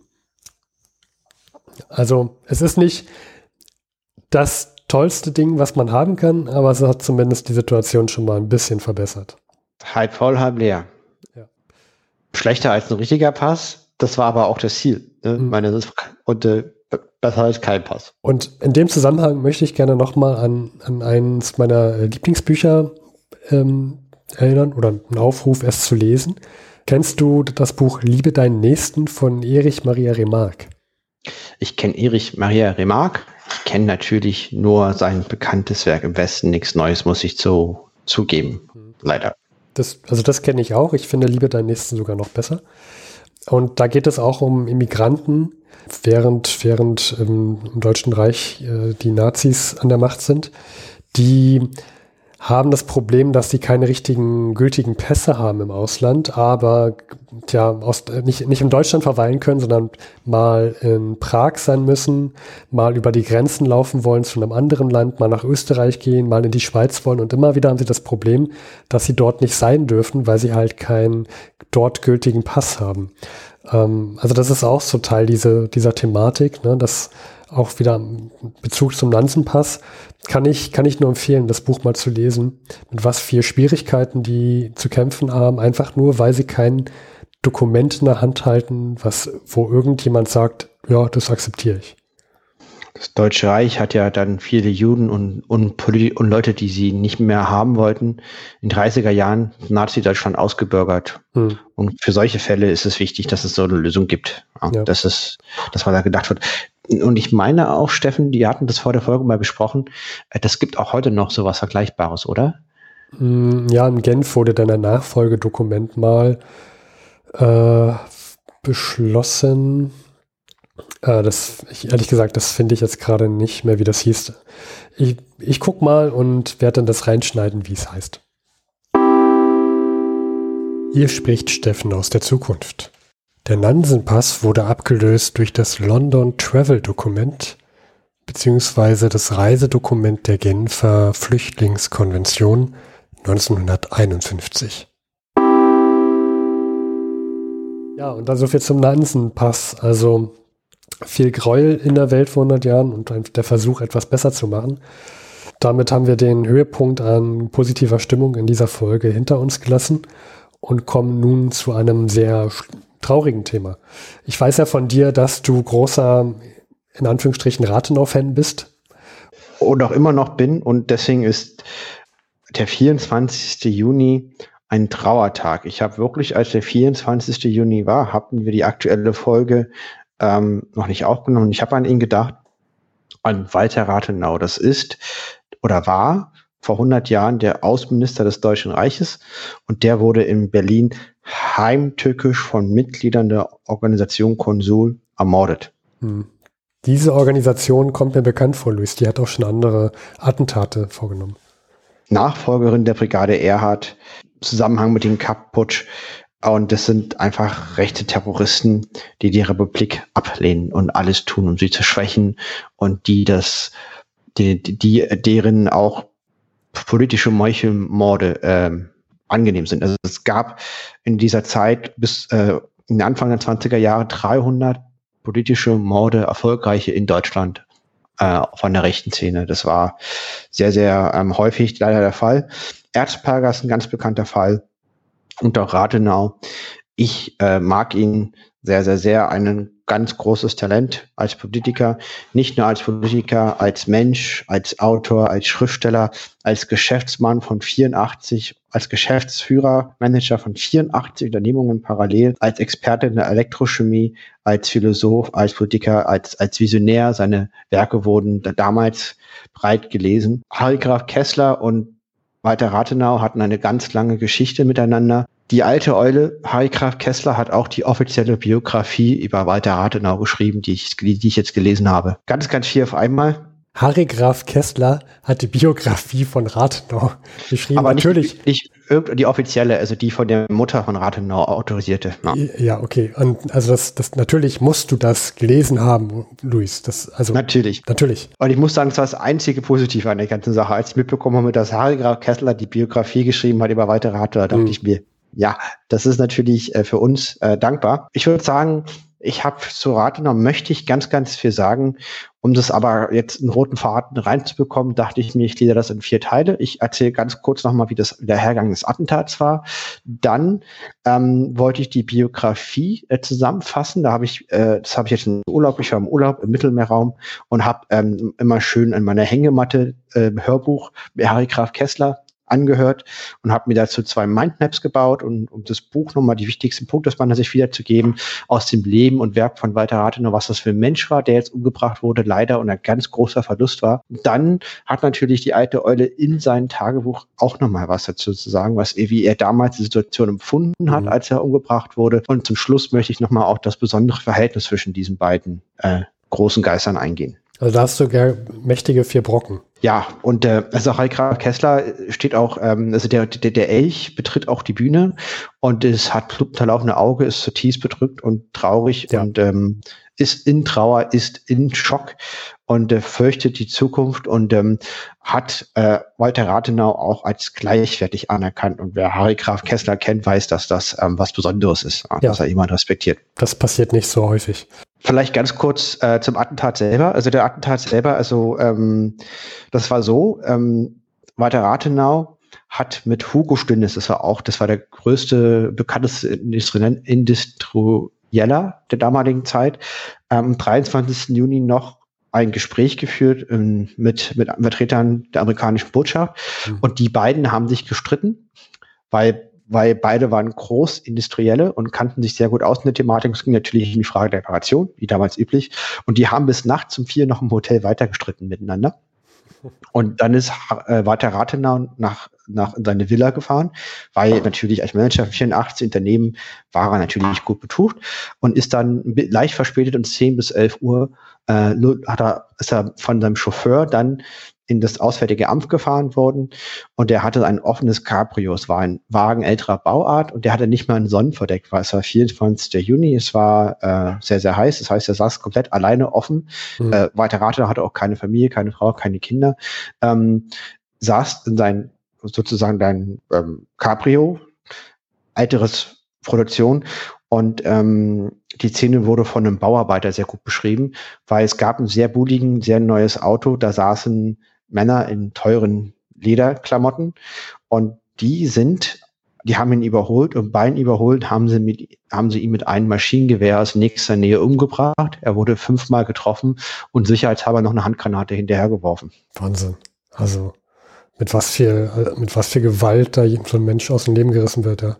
Also es ist nicht das tollste Ding, was man haben kann, aber es hat zumindest die Situation schon mal ein bisschen verbessert. Halb voll, halb leer. Ja. Schlechter als ein richtiger Pass, das war aber auch das Ziel. Ne? Mhm. Meine, und äh, Besser als kein Pass. Und in dem Zusammenhang möchte ich gerne nochmal an, an eines meiner äh, Lieblingsbücher ähm, erinnern oder einen Aufruf, es zu lesen. Kennst du das Buch Liebe deinen Nächsten von Erich Maria Remarque? Ich kenne Erich Maria Remarque. Kenne natürlich nur sein bekanntes Werk im Westen. Nichts Neues muss ich zu, zugeben. Leider. Das, also das kenne ich auch. Ich finde Liebe deinen Nächsten sogar noch besser. Und da geht es auch um Immigranten, während, während ähm, im Deutschen Reich äh, die Nazis an der Macht sind, die haben das Problem, dass sie keine richtigen gültigen Pässe haben im Ausland, aber ja, aus, äh, nicht, nicht in Deutschland verweilen können, sondern mal in Prag sein müssen, mal über die Grenzen laufen wollen zu einem anderen Land, mal nach Österreich gehen, mal in die Schweiz wollen und immer wieder haben sie das Problem, dass sie dort nicht sein dürfen, weil sie halt keinen dort gültigen Pass haben. Ähm, also das ist auch so Teil diese, dieser Thematik, ne, dass auch wieder Bezug zum Nansenpass, kann ich, kann ich nur empfehlen, das Buch mal zu lesen, mit was für Schwierigkeiten die zu kämpfen haben, einfach nur, weil sie kein Dokument in der Hand halten, was, wo irgendjemand sagt, ja, das akzeptiere ich. Das Deutsche Reich hat ja dann viele Juden und, und, und Leute, die sie nicht mehr haben wollten, in 30er Jahren Nazi-Deutschland ausgebürgert. Hm. Und für solche Fälle ist es wichtig, dass es so eine Lösung gibt. Ja, ja. Dass es, dass man da gedacht wird. Und ich meine auch, Steffen, die hatten das vor der Folge mal besprochen, äh, das gibt auch heute noch sowas Vergleichbares, oder? Hm, ja, in Genf wurde dann ein Nachfolgedokument mal äh, beschlossen äh, das, ich, ehrlich gesagt, das finde ich jetzt gerade nicht mehr, wie das hieß. Ich, ich guck mal und werde dann das reinschneiden, wie es heißt. Hier spricht Steffen aus der Zukunft. Der Nansen-Pass wurde abgelöst durch das London Travel Dokument beziehungsweise das Reisedokument der Genfer Flüchtlingskonvention 1951. Ja, und dann so viel zum Nansen-Pass. Also viel Gräuel in der Welt vor 100 Jahren und der Versuch, etwas besser zu machen. Damit haben wir den Höhepunkt an positiver Stimmung in dieser Folge hinter uns gelassen und kommen nun zu einem sehr traurigen Thema. Ich weiß ja von dir, dass du großer, in Anführungsstrichen, Rathenau-Fan bist. Und auch immer noch bin und deswegen ist der 24. Juni ein Trauertag. Ich habe wirklich, als der 24. Juni war, hatten wir die aktuelle Folge ähm, noch nicht aufgenommen. Ich habe an ihn gedacht an Walter Rathenau. Das ist oder war vor 100 Jahren der Außenminister des Deutschen Reiches und der wurde in Berlin heimtückisch von Mitgliedern der Organisation Konsul ermordet. Hm. Diese Organisation kommt mir bekannt vor, Luis. Die hat auch schon andere Attentate vorgenommen. Nachfolgerin der Brigade Erhard, Zusammenhang mit dem Kapp-Putsch. Und das sind einfach rechte Terroristen, die die Republik ablehnen und alles tun, um sie zu schwächen und die das, die, die deren auch politische Meuchelmorde äh, angenehm sind. Also es gab in dieser Zeit bis äh, in Anfang der 20er Jahre 300 politische Morde, erfolgreiche in Deutschland äh, von der rechten Szene. Das war sehr, sehr ähm, häufig leider der Fall. Erzberger ist ein ganz bekannter Fall und auch Rathenau. Ich äh, mag ihn sehr, sehr, sehr. Ein ganz großes Talent als Politiker. Nicht nur als Politiker, als Mensch, als Autor, als Schriftsteller, als Geschäftsmann von 84, als Geschäftsführer, Manager von 84 Unternehmungen parallel, als Experte in der Elektrochemie, als Philosoph, als Politiker, als, als Visionär. Seine Werke wurden damals breit gelesen. Harry Graf Kessler und Walter Rathenau hatten eine ganz lange Geschichte miteinander. Die alte Eule, Harry Graf Kessler, hat auch die offizielle Biografie über Walter Rathenau geschrieben, die ich, die ich jetzt gelesen habe. Ganz, ganz viel auf einmal. Harry Graf Kessler hat die Biografie von Rathenau geschrieben. Aber natürlich. Nicht, nicht die offizielle, also die von der Mutter von Rathenau autorisierte. Ja, ja okay. Und also das, das natürlich musst du das gelesen haben, Luis. Das, also natürlich. Natürlich. Und ich muss sagen, das war das einzige Positive an der ganzen Sache. Als ich mitbekommen habe, dass Harry Graf Kessler die Biografie geschrieben hat über weitere Rathenau, dachte hm. ich mir, ja, das ist natürlich äh, für uns äh, dankbar. Ich würde sagen, ich habe zu Rathenau möchte ich ganz, ganz viel sagen. Um das aber jetzt einen roten Faden reinzubekommen, dachte ich mir, ich glieder das in vier Teile. Ich erzähle ganz kurz nochmal, wie das der Hergang des Attentats war. Dann ähm, wollte ich die Biografie äh, zusammenfassen. Da habe ich, äh, das habe ich jetzt im Urlaub, ich war im Urlaub im Mittelmeerraum und habe ähm, immer schön in meiner Hängematte äh, Hörbuch Harry Graf Kessler angehört und habe mir dazu zwei Mindmaps gebaut und um das Buch nochmal die wichtigsten Punkte aus meiner Sicht wiederzugeben aus dem Leben und Werk von Walter Rathenau, was das für ein Mensch war, der jetzt umgebracht wurde, leider und ein ganz großer Verlust war. dann hat natürlich die alte Eule in seinem Tagebuch auch nochmal was dazu zu sagen, was wie er damals die Situation empfunden hat, mhm. als er umgebracht wurde. Und zum Schluss möchte ich nochmal auch das besondere Verhältnis zwischen diesen beiden äh, großen Geistern eingehen. Also da hast du gar mächtige vier Brocken. Ja, und äh, also Graf Kessler steht auch, ähm, also der, der, der Elch betritt auch die Bühne und es hat unterlaufene Auge, ist zutiefst bedrückt und traurig ja. und ähm, ist in Trauer, ist in Schock und äh, fürchtet die Zukunft und ähm, hat äh, Walter Rathenau auch als gleichwertig anerkannt. Und wer Harry Graf Kessler kennt, weiß, dass das ähm, was Besonderes ist, ja. dass er jemand respektiert. Das passiert nicht so häufig. Vielleicht ganz kurz äh, zum Attentat selber. Also der Attentat selber, also ähm, das war so, ähm, Walter Rathenau hat mit Hugo Stündes, das war auch, das war der größte, bekannteste Industrieller der damaligen Zeit, am 23. Juni noch ein Gespräch geführt ähm, mit, mit Vertretern der amerikanischen Botschaft mhm. und die beiden haben sich gestritten, weil weil beide waren Großindustrielle und kannten sich sehr gut aus in der Thematik. Es ging natürlich um die Frage der Reparation, wie damals üblich. Und die haben bis nachts um vier noch im Hotel weitergestritten miteinander. Und dann ist äh, Walter Rathenau nach, nach seine Villa gefahren, weil natürlich als Manager 84 Unternehmen war er natürlich gut betucht und ist dann leicht verspätet um 10 bis 11 Uhr äh, hat er, ist er von seinem Chauffeur dann in das Auswärtige Amt gefahren worden und der hatte ein offenes Cabrio. Es war ein Wagen älterer Bauart und der hatte nicht mal ein Sonnenverdeck, weil es war 24. Juni, es war äh, sehr, sehr heiß. Das heißt, er saß komplett alleine offen. Mhm. Äh, Walter Rather hatte auch keine Familie, keine Frau, keine Kinder. Ähm, saß in sein, sozusagen dein ähm, Cabrio, älteres Produktion und ähm, die Szene wurde von einem Bauarbeiter sehr gut beschrieben, weil es gab einen sehr buligen, sehr neues Auto, da saßen Männer in teuren Lederklamotten und die sind, die haben ihn überholt und bei ihm überholt haben sie, mit, haben sie ihn mit einem Maschinengewehr aus nächster Nähe umgebracht. Er wurde fünfmal getroffen und sicherheitshalber noch eine Handgranate hinterhergeworfen. Wahnsinn. Also mit was für, mit was für Gewalt da so ein Mensch aus dem Leben gerissen wird, ja.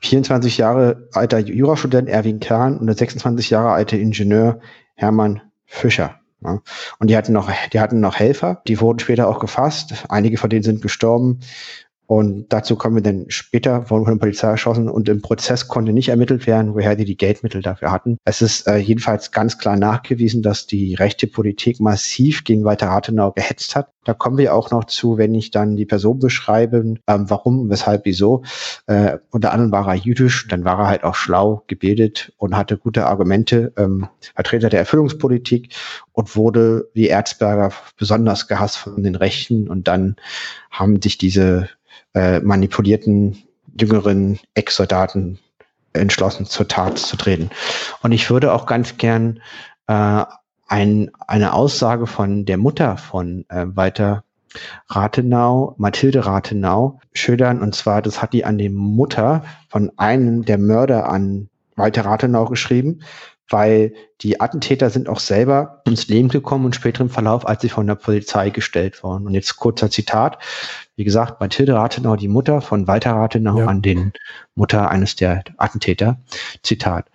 24 Jahre alter Jurastudent Erwin Kern und der 26 Jahre alte Ingenieur Hermann Fischer. Ja. Und die hatten noch, die hatten noch Helfer, die wurden später auch gefasst. Einige von denen sind gestorben. Und dazu kommen wir dann später, wurden von der Polizei erschossen und im Prozess konnte nicht ermittelt werden, woher die die Geldmittel dafür hatten. Es ist äh, jedenfalls ganz klar nachgewiesen, dass die rechte Politik massiv gegen Walter Rathenau gehetzt hat. Da kommen wir auch noch zu, wenn ich dann die Person beschreibe, ähm, warum, weshalb, wieso. Äh, unter anderem war er jüdisch, dann war er halt auch schlau, gebildet und hatte gute Argumente, ähm, Vertreter der Erfüllungspolitik und wurde wie Erzberger besonders gehasst von den Rechten und dann haben sich diese äh, manipulierten jüngeren Ex-Soldaten entschlossen zur Tat zu treten. Und ich würde auch ganz gern äh, ein, eine Aussage von der Mutter von äh, Walter Rathenau, Mathilde Rathenau, schildern. Und zwar, das hat die an die Mutter von einem der Mörder an Walter Rathenau geschrieben weil die Attentäter sind auch selber ins Leben gekommen und später im Verlauf, als sie von der Polizei gestellt wurden. Und jetzt kurzer Zitat. Wie gesagt, Mathilde Rathenau, die Mutter von Walter Rathenau ja. an den Mutter eines der Attentäter. Zitat.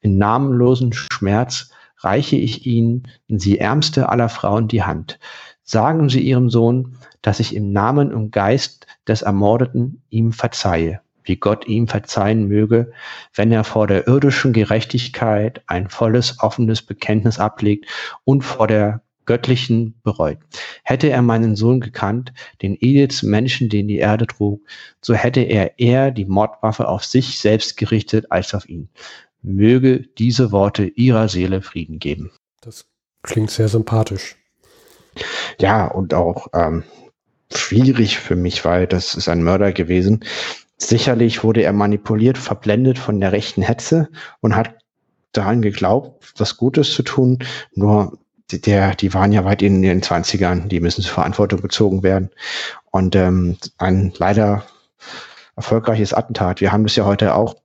In namenlosen Schmerz reiche ich Ihnen, Sie ärmste aller Frauen, die Hand. Sagen Sie Ihrem Sohn, dass ich im Namen und Geist des Ermordeten ihm verzeihe wie Gott ihm verzeihen möge, wenn er vor der irdischen Gerechtigkeit ein volles, offenes Bekenntnis ablegt und vor der göttlichen bereut. Hätte er meinen Sohn gekannt, den edelsten Menschen, den die Erde trug, so hätte er eher die Mordwaffe auf sich selbst gerichtet als auf ihn. Möge diese Worte ihrer Seele Frieden geben. Das klingt sehr sympathisch. Ja, und auch ähm, schwierig für mich, weil das ist ein Mörder gewesen, Sicherlich wurde er manipuliert, verblendet von der rechten Hetze und hat daran geglaubt, was Gutes zu tun. Nur der, die waren ja weit in den 20ern, die müssen zur Verantwortung gezogen werden. Und ähm, ein leider erfolgreiches Attentat. Wir haben das ja heute auch.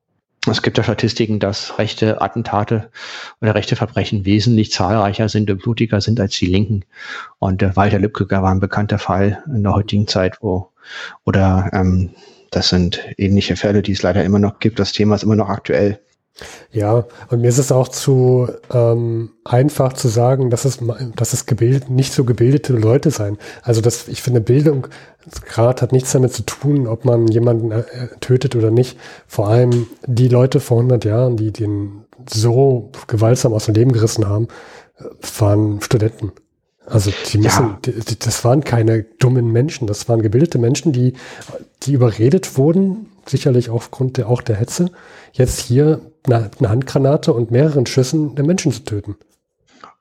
Es gibt ja Statistiken, dass rechte Attentate oder rechte Verbrechen wesentlich zahlreicher sind und blutiger sind als die Linken. Und äh, Walter Lübcke war ein bekannter Fall in der heutigen Zeit, wo oder ähm, das sind ähnliche Fälle, die es leider immer noch gibt. Das Thema ist immer noch aktuell. Ja, und mir ist es auch zu ähm, einfach zu sagen, dass es, dass es gebildet, nicht so gebildete Leute sein. Also das, ich finde, Bildung gerade hat nichts damit zu tun, ob man jemanden äh, tötet oder nicht. Vor allem die Leute vor 100 Jahren, die den so gewaltsam aus dem Leben gerissen haben, äh, waren Studenten. Also die müssen, ja. die, die, das waren keine dummen Menschen, das waren gebildete Menschen, die, die überredet wurden, sicherlich aufgrund der, auch der Hetze, jetzt hier eine, eine Handgranate und mehreren Schüssen den Menschen zu töten.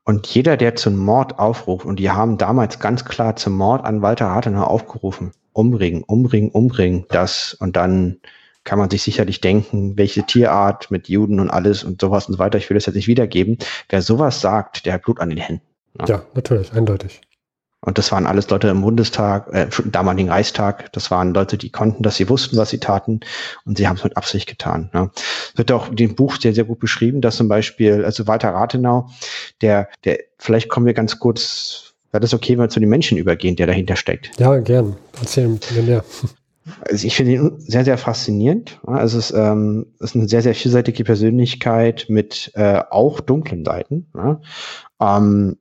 Und jeder, der zum Mord aufruft, und die haben damals ganz klar zum Mord an Walter Rathenau aufgerufen, umbringen, umbringen, umbringen, das und dann kann man sich sicherlich denken, welche Tierart mit Juden und alles und sowas und so weiter. Ich will das jetzt nicht wiedergeben. Wer sowas sagt, der hat Blut an den Händen. Ja, ja natürlich, eindeutig. Und das waren alles Leute im Bundestag, äh, im damaligen Reichstag. Das waren Leute, die konnten, dass sie wussten, was sie taten. Und sie haben es mit Absicht getan. Ja. Wird auch in dem Buch sehr, sehr gut beschrieben, dass zum Beispiel, also Walter Rathenau, der, der, vielleicht kommen wir ganz kurz, wäre das okay, wenn wir zu den Menschen übergehen, der dahinter steckt? Ja, gern. Erzähl mir mehr. Also ich finde ihn sehr, sehr faszinierend. Also es ähm, ist eine sehr, sehr vielseitige Persönlichkeit mit äh, auch dunklen Seiten. Ja. Ähm,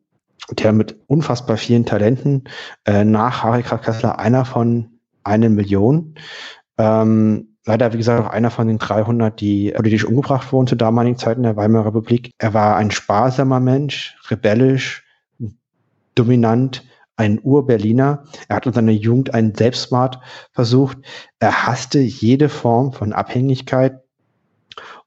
der mit unfassbar vielen Talenten äh, nach Harry Kessler einer von einer Million. Ähm, leider, wie gesagt, auch einer von den 300, die politisch umgebracht wurden zu damaligen Zeiten der Weimarer Republik. Er war ein sparsamer Mensch, rebellisch, dominant, ein Ur-Berliner. Er hat in seiner Jugend einen Selbstmord versucht. Er hasste jede Form von Abhängigkeit,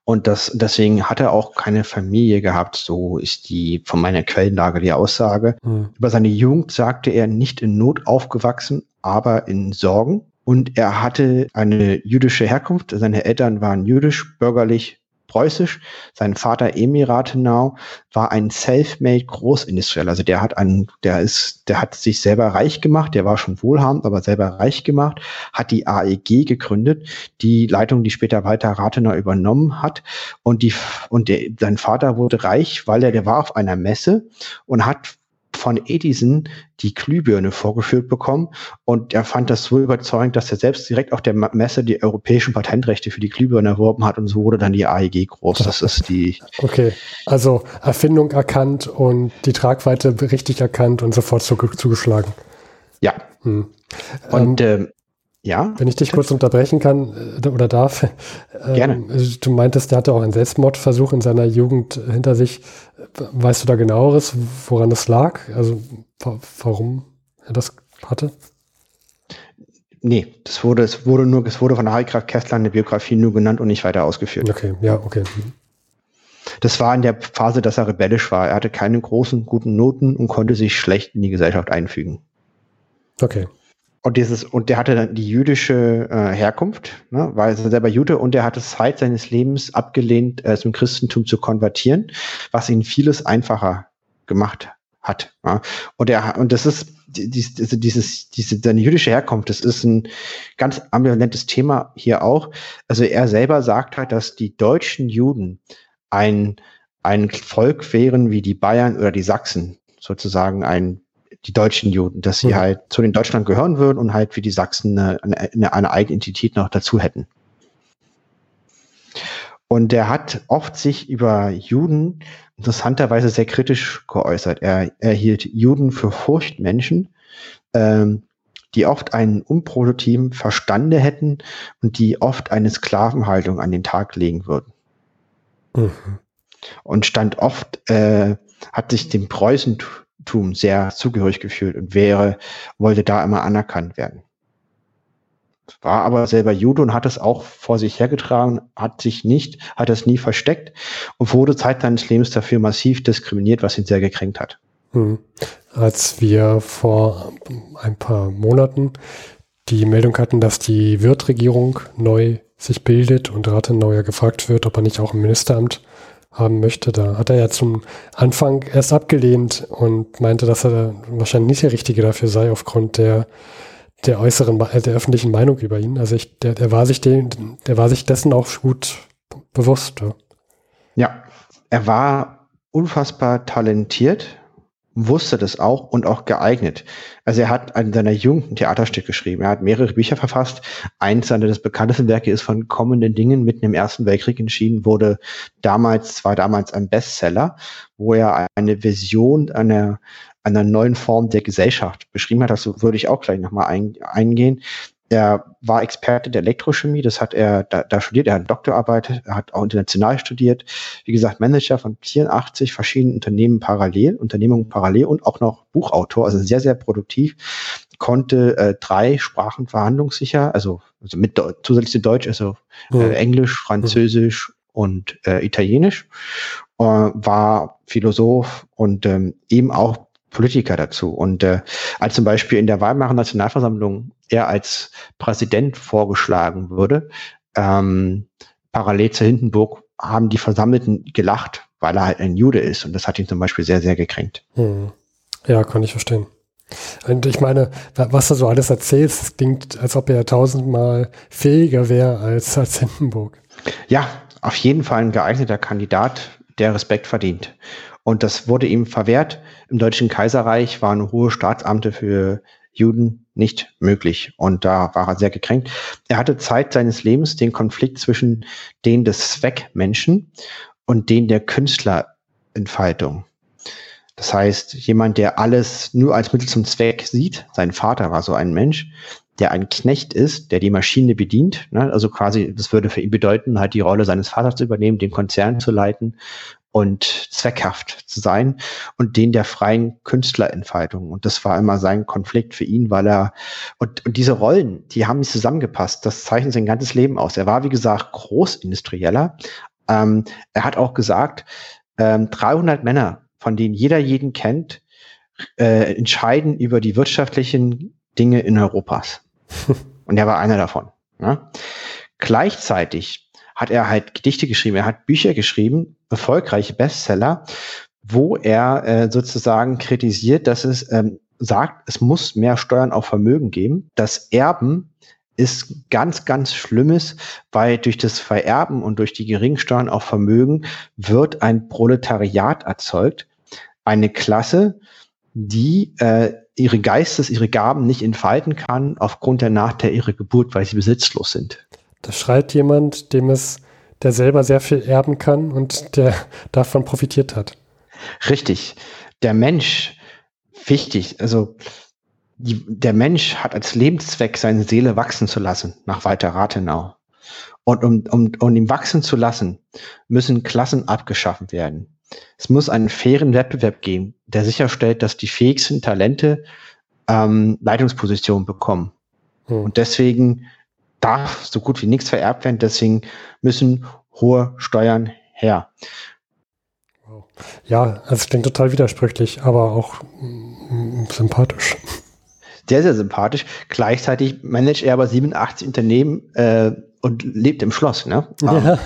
und das, deswegen hat er auch keine Familie gehabt. So ist die von meiner Quellenlage die Aussage. Mhm. Über seine Jugend sagte er nicht in Not aufgewachsen, aber in Sorgen. Und er hatte eine jüdische Herkunft. Seine Eltern waren jüdisch, bürgerlich, preußisch. Sein Vater Emil Rathenau war ein self-made Großindustrieller. Also der hat einen, der ist, der hat sich selber reich gemacht. Der war schon wohlhabend, aber selber reich gemacht, hat die AEG gegründet, die Leitung, die später weiter Rathenau übernommen hat. Und die, und der, sein Vater wurde reich, weil er, der war auf einer Messe und hat von Edison die Glühbirne vorgeführt bekommen und er fand das so überzeugend, dass er selbst direkt auf der Messe die europäischen Patentrechte für die Glühbirne erworben hat und so wurde dann die AEG groß. Das ist die. Okay, also Erfindung erkannt und die Tragweite richtig erkannt und sofort zugeschlagen. Ja. Hm. Und ähm, ähm ja. Wenn ich dich kurz unterbrechen kann äh, oder darf. Äh, Gerne. du meintest, der hatte auch einen Selbstmordversuch in seiner Jugend hinter sich. Weißt du da genaueres, woran das lag? Also warum er das hatte? Nee, das wurde, es wurde nur, es wurde von Heilkraft Kessler in der Biografie nur genannt und nicht weiter ausgeführt. Okay, ja, okay. Das war in der Phase, dass er rebellisch war. Er hatte keine großen, guten Noten und konnte sich schlecht in die Gesellschaft einfügen. Okay. Und dieses, und der hatte dann die jüdische äh, Herkunft, ne, war also selber Jude und er hatte Zeit seines Lebens abgelehnt, äh, zum Christentum zu konvertieren, was ihn vieles einfacher gemacht hat. Ja. Und er, und das ist dieses, dieses, diese, seine jüdische Herkunft, das ist ein ganz ambivalentes Thema hier auch. Also er selber sagt halt, dass die deutschen Juden ein, ein Volk wären wie die Bayern oder die Sachsen, sozusagen ein die deutschen Juden, dass sie mhm. halt zu den Deutschland gehören würden und halt wie die Sachsen eine, eine, eine eigene Identität noch dazu hätten. Und er hat oft sich über Juden interessanterweise sehr kritisch geäußert. Er, er hielt Juden für Furchtmenschen, ähm, die oft einen unproduktiven Verstande hätten und die oft eine Sklavenhaltung an den Tag legen würden. Mhm. Und stand oft, äh, hat sich dem Preußentum Tum sehr zugehörig gefühlt und wäre, wollte da immer anerkannt werden. War aber selber Jude und hat es auch vor sich hergetragen, hat sich nicht, hat es nie versteckt und wurde Zeit seines Lebens dafür massiv diskriminiert, was ihn sehr gekränkt hat. Hm. Als wir vor ein paar Monaten die Meldung hatten, dass die Wirt-Regierung neu sich bildet und Rathenauer gefragt wird, ob er nicht auch im Ministeramt haben möchte. Da hat er ja zum Anfang erst abgelehnt und meinte, dass er wahrscheinlich nicht der Richtige dafür sei, aufgrund der, der äußeren, der öffentlichen Meinung über ihn. Also ich, der, der war sich dem, der war sich dessen auch gut bewusst. Ja er war unfassbar talentiert wusste das auch und auch geeignet. Also er hat an seiner Jugend ein Theaterstück geschrieben. Er hat mehrere Bücher verfasst. Eins seiner des bekanntesten Werke ist von kommenden Dingen mitten im Ersten Weltkrieg entschieden, wurde damals, war damals ein Bestseller, wo er eine Vision einer, einer neuen Form der Gesellschaft beschrieben hat. Das würde ich auch gleich nochmal ein, eingehen. Er war Experte der Elektrochemie, das hat er da, da studiert, er hat Doktorarbeit, er hat auch international studiert. Wie gesagt, Manager von 84 verschiedenen Unternehmen parallel, Unternehmungen parallel und auch noch Buchautor, also sehr, sehr produktiv, konnte äh, drei Sprachen verhandlungssicher, also, also mit zusätzlich zu Deutsch, also äh. Englisch, Französisch mhm. und äh, Italienisch, äh, war Philosoph und ähm, eben auch Politiker dazu. Und äh, als zum Beispiel in der Weimarer Nationalversammlung er als Präsident vorgeschlagen würde, ähm, parallel zu Hindenburg, haben die Versammelten gelacht, weil er halt ein Jude ist. Und das hat ihn zum Beispiel sehr, sehr gekränkt. Hm. Ja, kann ich verstehen. Und ich meine, was du so alles erzählst, klingt, als ob er tausendmal fähiger wäre als, als Hindenburg. Ja, auf jeden Fall ein geeigneter Kandidat, der Respekt verdient. Und das wurde ihm verwehrt. Im Deutschen Kaiserreich waren hohe Staatsamte für Juden nicht möglich. Und da war er sehr gekränkt. Er hatte Zeit seines Lebens den Konflikt zwischen den des Zweckmenschen und den der Künstlerentfaltung. Das heißt, jemand, der alles nur als Mittel zum Zweck sieht, sein Vater war so ein Mensch, der ein Knecht ist, der die Maschine bedient. Ne? Also quasi, das würde für ihn bedeuten, halt die Rolle seines Vaters zu übernehmen, den Konzern zu leiten und zweckhaft zu sein und den der freien Künstlerentfaltung. Und das war immer sein Konflikt für ihn, weil er, und, und diese Rollen, die haben nicht zusammengepasst. Das zeichnet sein ganzes Leben aus. Er war, wie gesagt, Großindustrieller. Ähm, er hat auch gesagt, ähm, 300 Männer, von denen jeder jeden kennt, äh, entscheiden über die wirtschaftlichen Dinge in Europas. und er war einer davon. Ne? Gleichzeitig hat er halt Gedichte geschrieben, er hat Bücher geschrieben, erfolgreiche Bestseller, wo er äh, sozusagen kritisiert, dass es ähm, sagt, es muss mehr Steuern auf Vermögen geben. Das Erben ist ganz, ganz Schlimmes, weil durch das Vererben und durch die geringen Steuern auf Vermögen wird ein Proletariat erzeugt. Eine Klasse, die äh, ihre Geistes, ihre Gaben nicht entfalten kann aufgrund der Nachteil ihrer Geburt, weil sie besitzlos sind. Das schreit jemand, dem es, der selber sehr viel erben kann und der davon profitiert hat. Richtig. Der Mensch, wichtig, also die, der Mensch hat als Lebenszweck seine Seele wachsen zu lassen, nach Walter Rathenau. Und um, um, um ihn wachsen zu lassen, müssen Klassen abgeschaffen werden. Es muss einen fairen Wettbewerb geben, der sicherstellt, dass die fähigsten Talente ähm, Leitungspositionen bekommen. Hm. Und deswegen darf so gut wie nichts vererbt werden. Deswegen müssen hohe Steuern her. Ja, es klingt total widersprüchlich, aber auch mm, sympathisch. Sehr, sehr sympathisch. Gleichzeitig managt er aber 87 Unternehmen äh, und lebt im Schloss. Ne? Ja.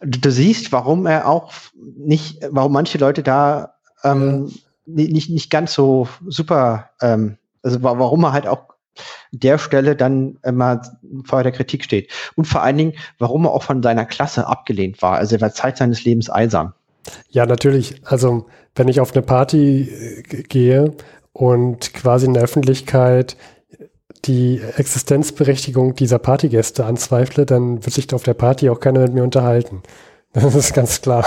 Du, du, siehst, warum er auch nicht, warum manche Leute da ähm, ja. nicht, nicht ganz so super, ähm, also warum er halt auch der Stelle dann immer vor der Kritik steht. Und vor allen Dingen, warum er auch von seiner Klasse abgelehnt war. Also er war Zeit seines Lebens eisam. Ja, natürlich. Also wenn ich auf eine Party äh, gehe und quasi in der Öffentlichkeit die Existenzberechtigung dieser Partygäste anzweifle, dann wird sich auf der Party auch keiner mit mir unterhalten. Das ist ganz klar.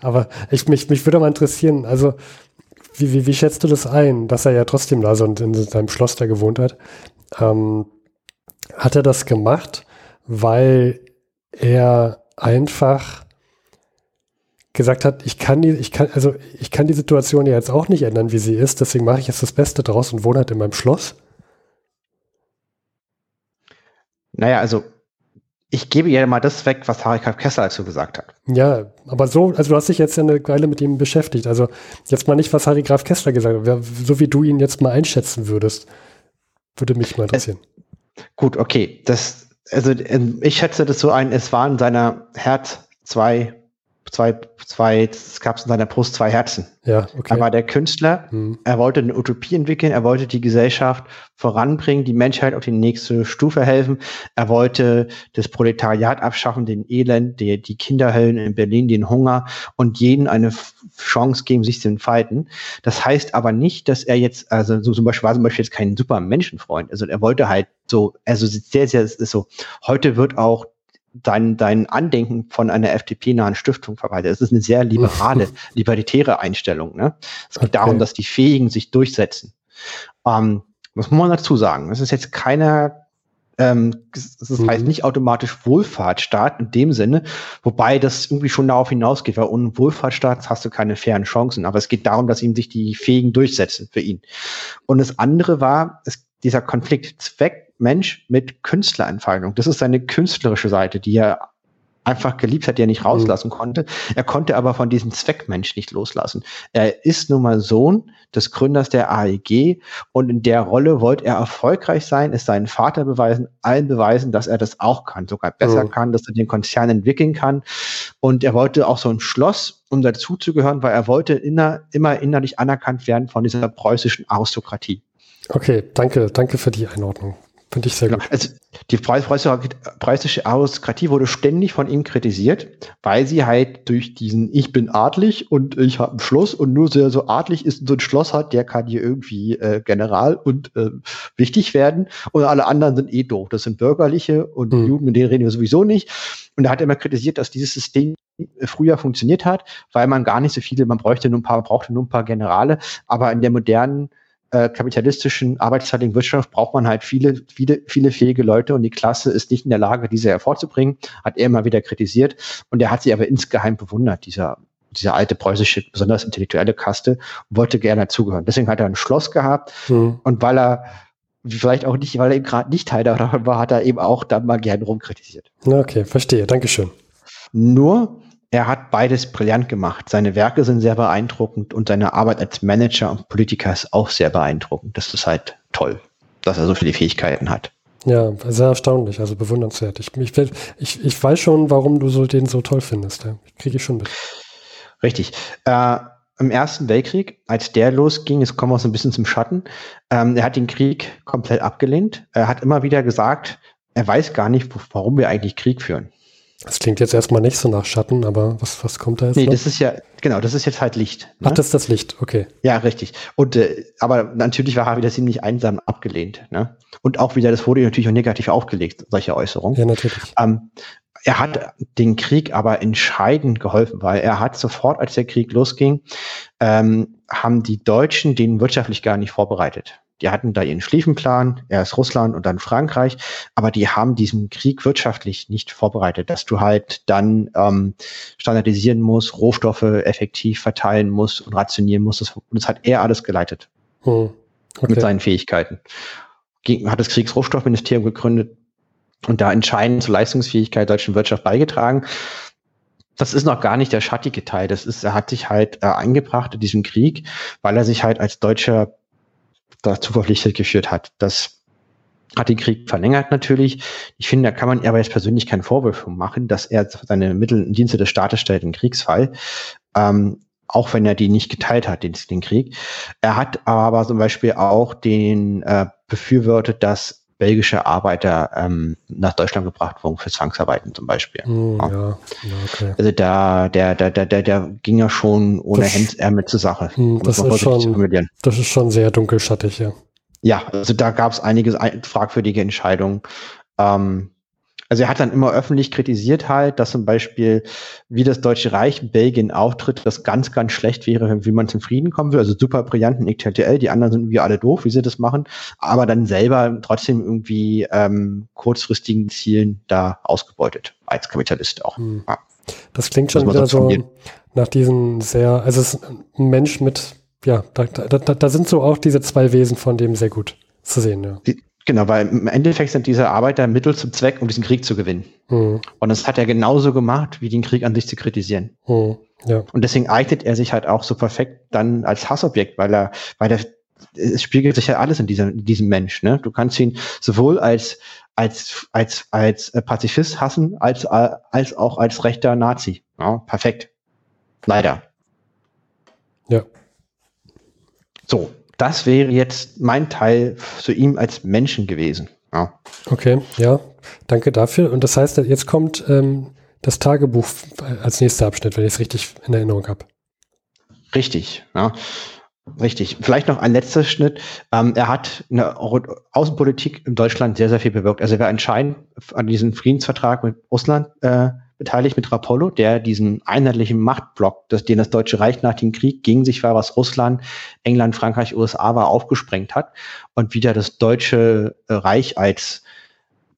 Aber ich, mich, mich würde mal interessieren, also wie, wie, wie schätzt du das ein, dass er ja trotzdem da so in seinem Schloss da gewohnt hat? Ähm, hat er das gemacht, weil er einfach gesagt hat, ich kann die, ich kann, also ich kann die Situation ja jetzt auch nicht ändern, wie sie ist, deswegen mache ich jetzt das Beste draus und wohne halt in meinem Schloss? Naja, also ich gebe ihr mal das weg, was Harry. Kessler dazu gesagt hat. Ja, aber so, also du hast dich jetzt ja eine Weile mit ihm beschäftigt. Also jetzt mal nicht, was Harry Graf Kessler gesagt hat, so wie du ihn jetzt mal einschätzen würdest, würde mich mal interessieren. Äh, gut, okay. Das, also ähm, ich schätze das so ein, es waren seiner Herz zwei zwei, zwei, es gab in seiner Brust zwei Herzen. Ja, okay. Er war der Künstler, hm. er wollte eine Utopie entwickeln, er wollte die Gesellschaft voranbringen, die Menschheit auf die nächste Stufe helfen, er wollte das Proletariat abschaffen, den Elend, die, die Kinderhöllen in Berlin, den Hunger und jeden eine Chance geben, sich zu entfalten. Das heißt aber nicht, dass er jetzt, also so zum Beispiel war zum Beispiel jetzt kein super Menschenfreund. Also er wollte halt so, also sehr, sehr, ist so, heute wird auch dein, dein Andenken von einer FDP-nahen Stiftung verwaltet. Es ist eine sehr liberale, libertäre Einstellung. Ne? Es geht okay. darum, dass die Fähigen sich durchsetzen. Ähm, was muss man dazu sagen? Es ist jetzt keiner ähm, das mhm. heißt nicht automatisch Wohlfahrtsstaat in dem Sinne, wobei das irgendwie schon darauf hinausgeht, weil ohne Wohlfahrtsstaat hast du keine fairen Chancen. Aber es geht darum, dass ihm sich die Fähigen durchsetzen für ihn. Und das andere war, es, dieser Konflikt Zweck Mensch mit Künstlerentfaltung. Das ist seine künstlerische Seite, die er einfach geliebt hat, die er nicht rauslassen mhm. konnte. Er konnte aber von diesem Zweckmensch nicht loslassen. Er ist nun mal Sohn des Gründers der AEG und in der Rolle wollte er erfolgreich sein, es seinen Vater beweisen, allen beweisen, dass er das auch kann, sogar besser mhm. kann, dass er den Konzern entwickeln kann. Und er wollte auch so ein Schloss, um dazuzugehören, weil er wollte inner, immer innerlich anerkannt werden von dieser preußischen Aristokratie. Okay, danke, danke für die Einordnung. Finde ich sehr gut. Also die preußische Aristokratie wurde ständig von ihm kritisiert, weil sie halt durch diesen Ich bin adlig und ich habe ein Schloss und nur sehr so adlig ist und so ein Schloss hat, der kann hier irgendwie äh, General und äh, wichtig werden und alle anderen sind eh doof. Das sind Bürgerliche und mhm. Juden, mit denen reden wir sowieso nicht. Und er hat immer kritisiert, dass dieses System früher funktioniert hat, weil man gar nicht so viele, man bräuchte nur ein paar, brauchte nur ein paar Generale, aber in der modernen äh, kapitalistischen arbeitsteiligen Wirtschaft braucht man halt viele, viele, viele fähige Leute und die Klasse ist nicht in der Lage, diese hervorzubringen, hat er immer wieder kritisiert und er hat sie aber insgeheim bewundert, dieser, dieser alte preußische, besonders intellektuelle Kaste, wollte gerne dazugehören. Deswegen hat er ein Schloss gehabt mhm. und weil er vielleicht auch nicht, weil er eben gerade nicht Teil davon war, hat er eben auch dann mal gerne rumkritisiert. Okay, verstehe. Dankeschön. Nur er hat beides brillant gemacht. Seine Werke sind sehr beeindruckend und seine Arbeit als Manager und Politiker ist auch sehr beeindruckend. Das ist halt toll, dass er so viele Fähigkeiten hat. Ja, sehr erstaunlich, also bewundernswert. Ich, ich, ich, ich weiß schon, warum du so, den so toll findest. Ja. Kriege ich schon mit. Richtig. Äh, Im Ersten Weltkrieg, als der losging, es kommen wir so ein bisschen zum Schatten, ähm, er hat den Krieg komplett abgelehnt. Er hat immer wieder gesagt, er weiß gar nicht, warum wir eigentlich Krieg führen. Das klingt jetzt erstmal nicht so nach Schatten, aber was, was kommt da jetzt? Nee, noch? das ist ja, genau, das ist jetzt halt Licht. Ne? Ach, das ist das Licht, okay. Ja, richtig. Und äh, aber natürlich war er wieder ziemlich einsam abgelehnt. Ne? Und auch wieder, das wurde natürlich auch negativ aufgelegt, solche Äußerungen. Ja, natürlich. Ähm, er hat den Krieg aber entscheidend geholfen, weil er hat sofort, als der Krieg losging, ähm, haben die Deutschen den wirtschaftlich gar nicht vorbereitet. Die hatten da ihren Schlieffenplan, erst Russland und dann Frankreich, aber die haben diesen Krieg wirtschaftlich nicht vorbereitet, dass du halt dann ähm, standardisieren musst, Rohstoffe effektiv verteilen musst und rationieren musst. Das, das hat er alles geleitet hm. okay. mit seinen Fähigkeiten. Hat das Kriegsrohstoffministerium gegründet und da entscheidend zur Leistungsfähigkeit der deutschen Wirtschaft beigetragen das ist noch gar nicht der schattige Teil. Das ist, er hat sich halt äh, eingebracht in diesem Krieg, weil er sich halt als Deutscher dazu verpflichtet geführt hat. Das hat den Krieg verlängert natürlich. Ich finde, da kann man aber jetzt persönlich keinen Vorwurf machen, dass er seine Mittel in Dienste des Staates stellt im Kriegsfall. Ähm, auch wenn er die nicht geteilt hat, den, den Krieg. Er hat aber zum Beispiel auch den äh, befürwortet, dass belgische Arbeiter ähm, nach Deutschland gebracht wurden für Zwangsarbeiten zum Beispiel. Mm, ja. Ja, okay. Also da, der, der, der, der, der ging ja schon ohne das, Hemdsärmel zur Sache. Mm, das, ist schon, das ist schon sehr dunkelschattig, ja. Ja, also da gab es einige fragwürdige Entscheidungen. Ähm, also er hat dann immer öffentlich kritisiert halt, dass zum Beispiel, wie das Deutsche Reich in Belgien auftritt, das ganz, ganz schlecht wäre, wie man zum Frieden kommen will. Also super brillanten XTL, die anderen sind irgendwie alle doof, wie sie das machen, aber dann selber trotzdem irgendwie ähm, kurzfristigen Zielen da ausgebeutet, als Kapitalist auch. Hm. Ja. Das klingt schon wieder so nach diesen sehr, also es ist ein Mensch mit, ja, da, da, da, da sind so auch diese zwei Wesen von dem sehr gut zu sehen, ja. Die, Genau, weil im Endeffekt sind diese Arbeiter Mittel zum Zweck, um diesen Krieg zu gewinnen. Mhm. Und das hat er genauso gemacht, wie den Krieg an sich zu kritisieren. Mhm. Ja. Und deswegen eignet er sich halt auch so perfekt dann als Hassobjekt, weil er, weil er, es spiegelt sich ja alles in diesem, in diesem Mensch. Ne? Du kannst ihn sowohl als als als als Pazifist hassen, als als auch als rechter Nazi. Ja, perfekt. Leider. Ja. So, das wäre jetzt mein Teil zu ihm als Menschen gewesen. Ja. Okay, ja, danke dafür. Und das heißt, jetzt kommt ähm, das Tagebuch als nächster Abschnitt, wenn ich es richtig in Erinnerung habe. Richtig, ja. Richtig. Vielleicht noch ein letzter Schnitt. Ähm, er hat in der Außenpolitik in Deutschland sehr, sehr viel bewirkt. Also er war entscheidend an diesem Friedensvertrag mit Russland äh, beteiligt mit Rapollo, der diesen einheitlichen Machtblock, das, den das Deutsche Reich nach dem Krieg gegen sich war, was Russland, England, Frankreich, USA war, aufgesprengt hat und wieder das Deutsche Reich als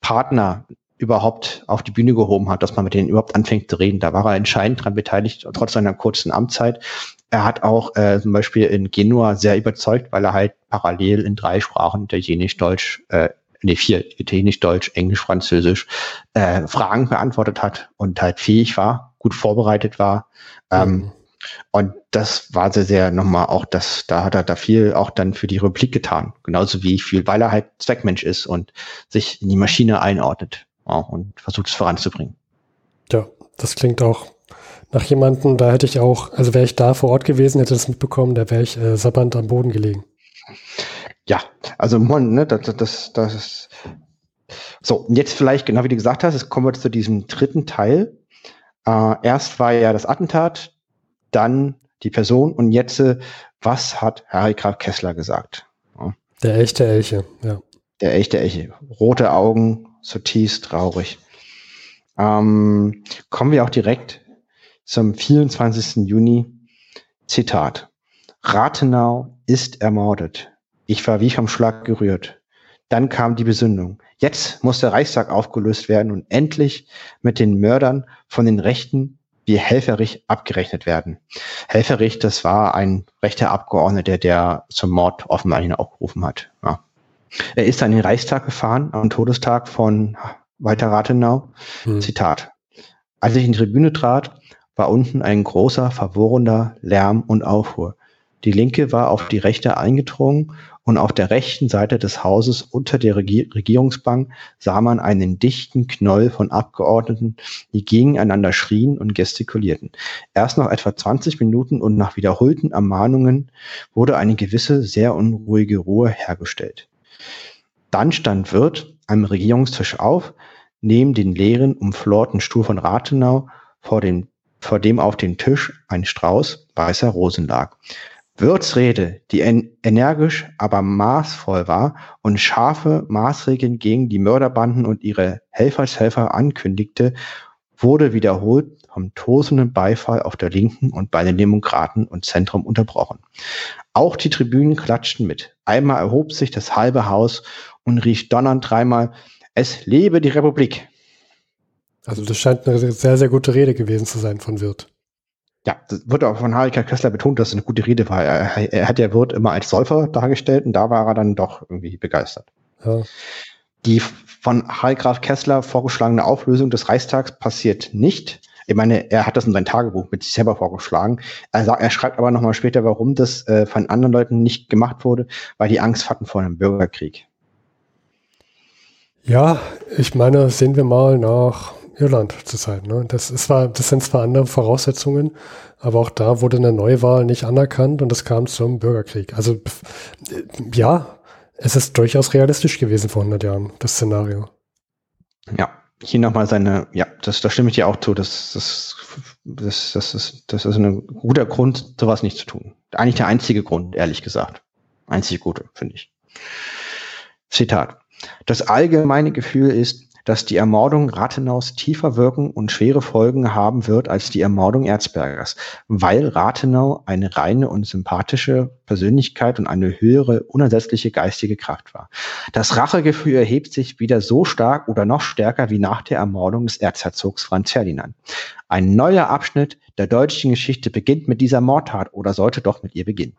Partner überhaupt auf die Bühne gehoben hat, dass man mit denen überhaupt anfängt zu reden. Da war er entscheidend daran beteiligt, trotz seiner kurzen Amtszeit. Er hat auch äh, zum Beispiel in Genua sehr überzeugt, weil er halt parallel in drei Sprachen, Italienisch, Deutsch, äh, nee, vier, Italienisch, Deutsch, Englisch, Französisch, äh, Fragen beantwortet hat und halt fähig war, gut vorbereitet war. Ähm, mhm. Und das war sehr, sehr nochmal auch das, da hat er da viel auch dann für die Republik getan. Genauso wie viel, weil er halt Zweckmensch ist und sich in die Maschine einordnet ja, und versucht es voranzubringen. Ja, das klingt auch nach jemandem, da hätte ich auch, also wäre ich da vor Ort gewesen, hätte das mitbekommen, da wäre ich äh, sabbernd am Boden gelegen. Ja, also man, ne, das, das, das so, und jetzt vielleicht, genau wie du gesagt hast, jetzt kommen wir zu diesem dritten Teil. Äh, erst war ja das Attentat, dann die Person und jetzt, äh, was hat Harry Graf Kessler gesagt? Ja. Der echte Elche, ja. Der echte Elche. Rote Augen, zutiefst traurig. Ähm, kommen wir auch direkt zum 24. Juni. Zitat. Rathenau ist ermordet. Ich war wie vom Schlag gerührt. Dann kam die Besinnung. Jetzt muss der Reichstag aufgelöst werden und endlich mit den Mördern von den Rechten wie Helferich abgerechnet werden. Helferich, das war ein rechter Abgeordneter, der zum Mord offenbar ihn aufgerufen hat. Ja. Er ist an den Reichstag gefahren, am Todestag von Walter Rathenau. Hm. Zitat. Als ich in die Tribüne trat, war unten ein großer, verworrener Lärm und Aufruhr. Die Linke war auf die Rechte eingedrungen und auf der rechten Seite des Hauses unter der Regier Regierungsbank sah man einen dichten Knoll von Abgeordneten, die gegeneinander schrien und gestikulierten. Erst nach etwa 20 Minuten und nach wiederholten Ermahnungen wurde eine gewisse, sehr unruhige Ruhe hergestellt. Dann stand Wirt am Regierungstisch auf, neben den leeren, umflorten Stuhl von Rathenau, vor dem, vor dem auf dem Tisch ein Strauß weißer Rosen lag. Wirths Rede, die en energisch, aber maßvoll war und scharfe Maßregeln gegen die Mörderbanden und ihre Helfershelfer ankündigte, wurde wiederholt vom tosenden Beifall auf der Linken und bei den Demokraten und Zentrum unterbrochen. Auch die Tribünen klatschten mit. Einmal erhob sich das halbe Haus und rief donnernd dreimal, es lebe die Republik. Also das scheint eine sehr, sehr gute Rede gewesen zu sein von Wirth. Ja, das wird auch von Harika Kessler betont, dass es eine gute Rede war. Er, er hat ja Wirth immer als Säufer dargestellt und da war er dann doch irgendwie begeistert. Ja. Die von Heilgraf Kessler vorgeschlagene Auflösung des Reichstags passiert nicht. Ich meine, er hat das in sein Tagebuch mit sich selber vorgeschlagen. Er, sagt, er schreibt aber nochmal später, warum das äh, von anderen Leuten nicht gemacht wurde, weil die Angst hatten vor einem Bürgerkrieg. Ja, ich meine, sehen wir mal nach Irland zurzeit. Ne? Das, ist zwar, das sind zwar andere Voraussetzungen, aber auch da wurde eine Neuwahl nicht anerkannt und es kam zum Bürgerkrieg. Also ja, es ist durchaus realistisch gewesen vor 100 Jahren, das Szenario. Ja, hier nochmal seine, ja, das, da stimme ich dir auch zu, das, das, das, das, ist, das ist ein guter Grund, sowas nicht zu tun. Eigentlich der einzige Grund, ehrlich gesagt. Einzige gute, finde ich. Zitat. Das allgemeine Gefühl ist, dass die Ermordung Rathenaus tiefer wirken und schwere Folgen haben wird als die Ermordung Erzbergers, weil Rathenau eine reine und sympathische Persönlichkeit und eine höhere, unersetzliche geistige Kraft war. Das Rachegefühl erhebt sich wieder so stark oder noch stärker wie nach der Ermordung des Erzherzogs Franz Ferdinand. Ein neuer Abschnitt der deutschen Geschichte beginnt mit dieser Mordtat oder sollte doch mit ihr beginnen.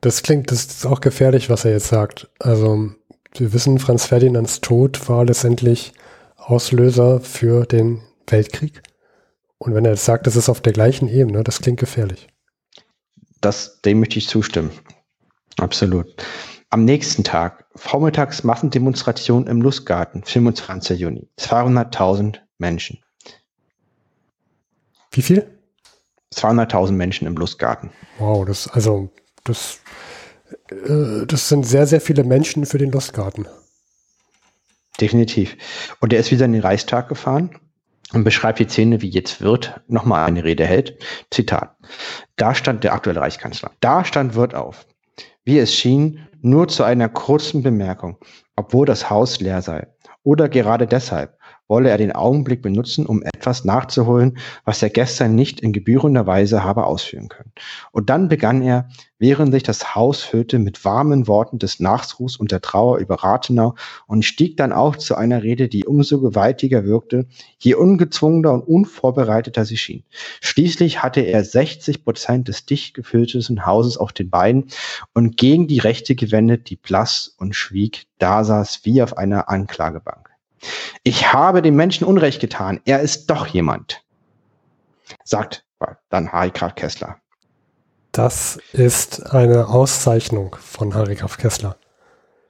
Das klingt, das ist auch gefährlich, was er jetzt sagt. Also wir wissen, Franz Ferdinands Tod war letztendlich Auslöser für den Weltkrieg. Und wenn er jetzt sagt, das ist auf der gleichen Ebene, das klingt gefährlich. Das, dem möchte ich zustimmen. Absolut. Am nächsten Tag, vormittags Massendemonstration im Lustgarten, 25. Juni. 200.000 Menschen. Wie viel? 200.000 Menschen im Lustgarten. Wow, das, also, das äh, das sind sehr, sehr viele Menschen für den Lustgarten. Definitiv. Und er ist wieder in den Reichstag gefahren und beschreibt die Szene, wie jetzt Wirth nochmal eine Rede hält. Zitat. Da stand der aktuelle Reichskanzler. Da stand Wirth auf. Wie es schien, nur zu einer kurzen Bemerkung, obwohl das Haus leer sei. Oder gerade deshalb, wolle er den Augenblick benutzen, um etwas nachzuholen, was er gestern nicht in gebührender Weise habe ausführen können. Und dann begann er, während sich das Haus füllte, mit warmen Worten des Nachruhs und der Trauer über Rathenau und stieg dann auch zu einer Rede, die umso gewaltiger wirkte, je ungezwungener und unvorbereiteter sie schien. Schließlich hatte er 60 Prozent des dicht gefüllten Hauses auf den Beinen und gegen die Rechte gewendet, die blass und schwieg, da saß wie auf einer Anklagebank. Ich habe dem Menschen Unrecht getan. Er ist doch jemand. Sagt dann Harry Graf Kessler. Das ist eine Auszeichnung von Harry Graf Kessler.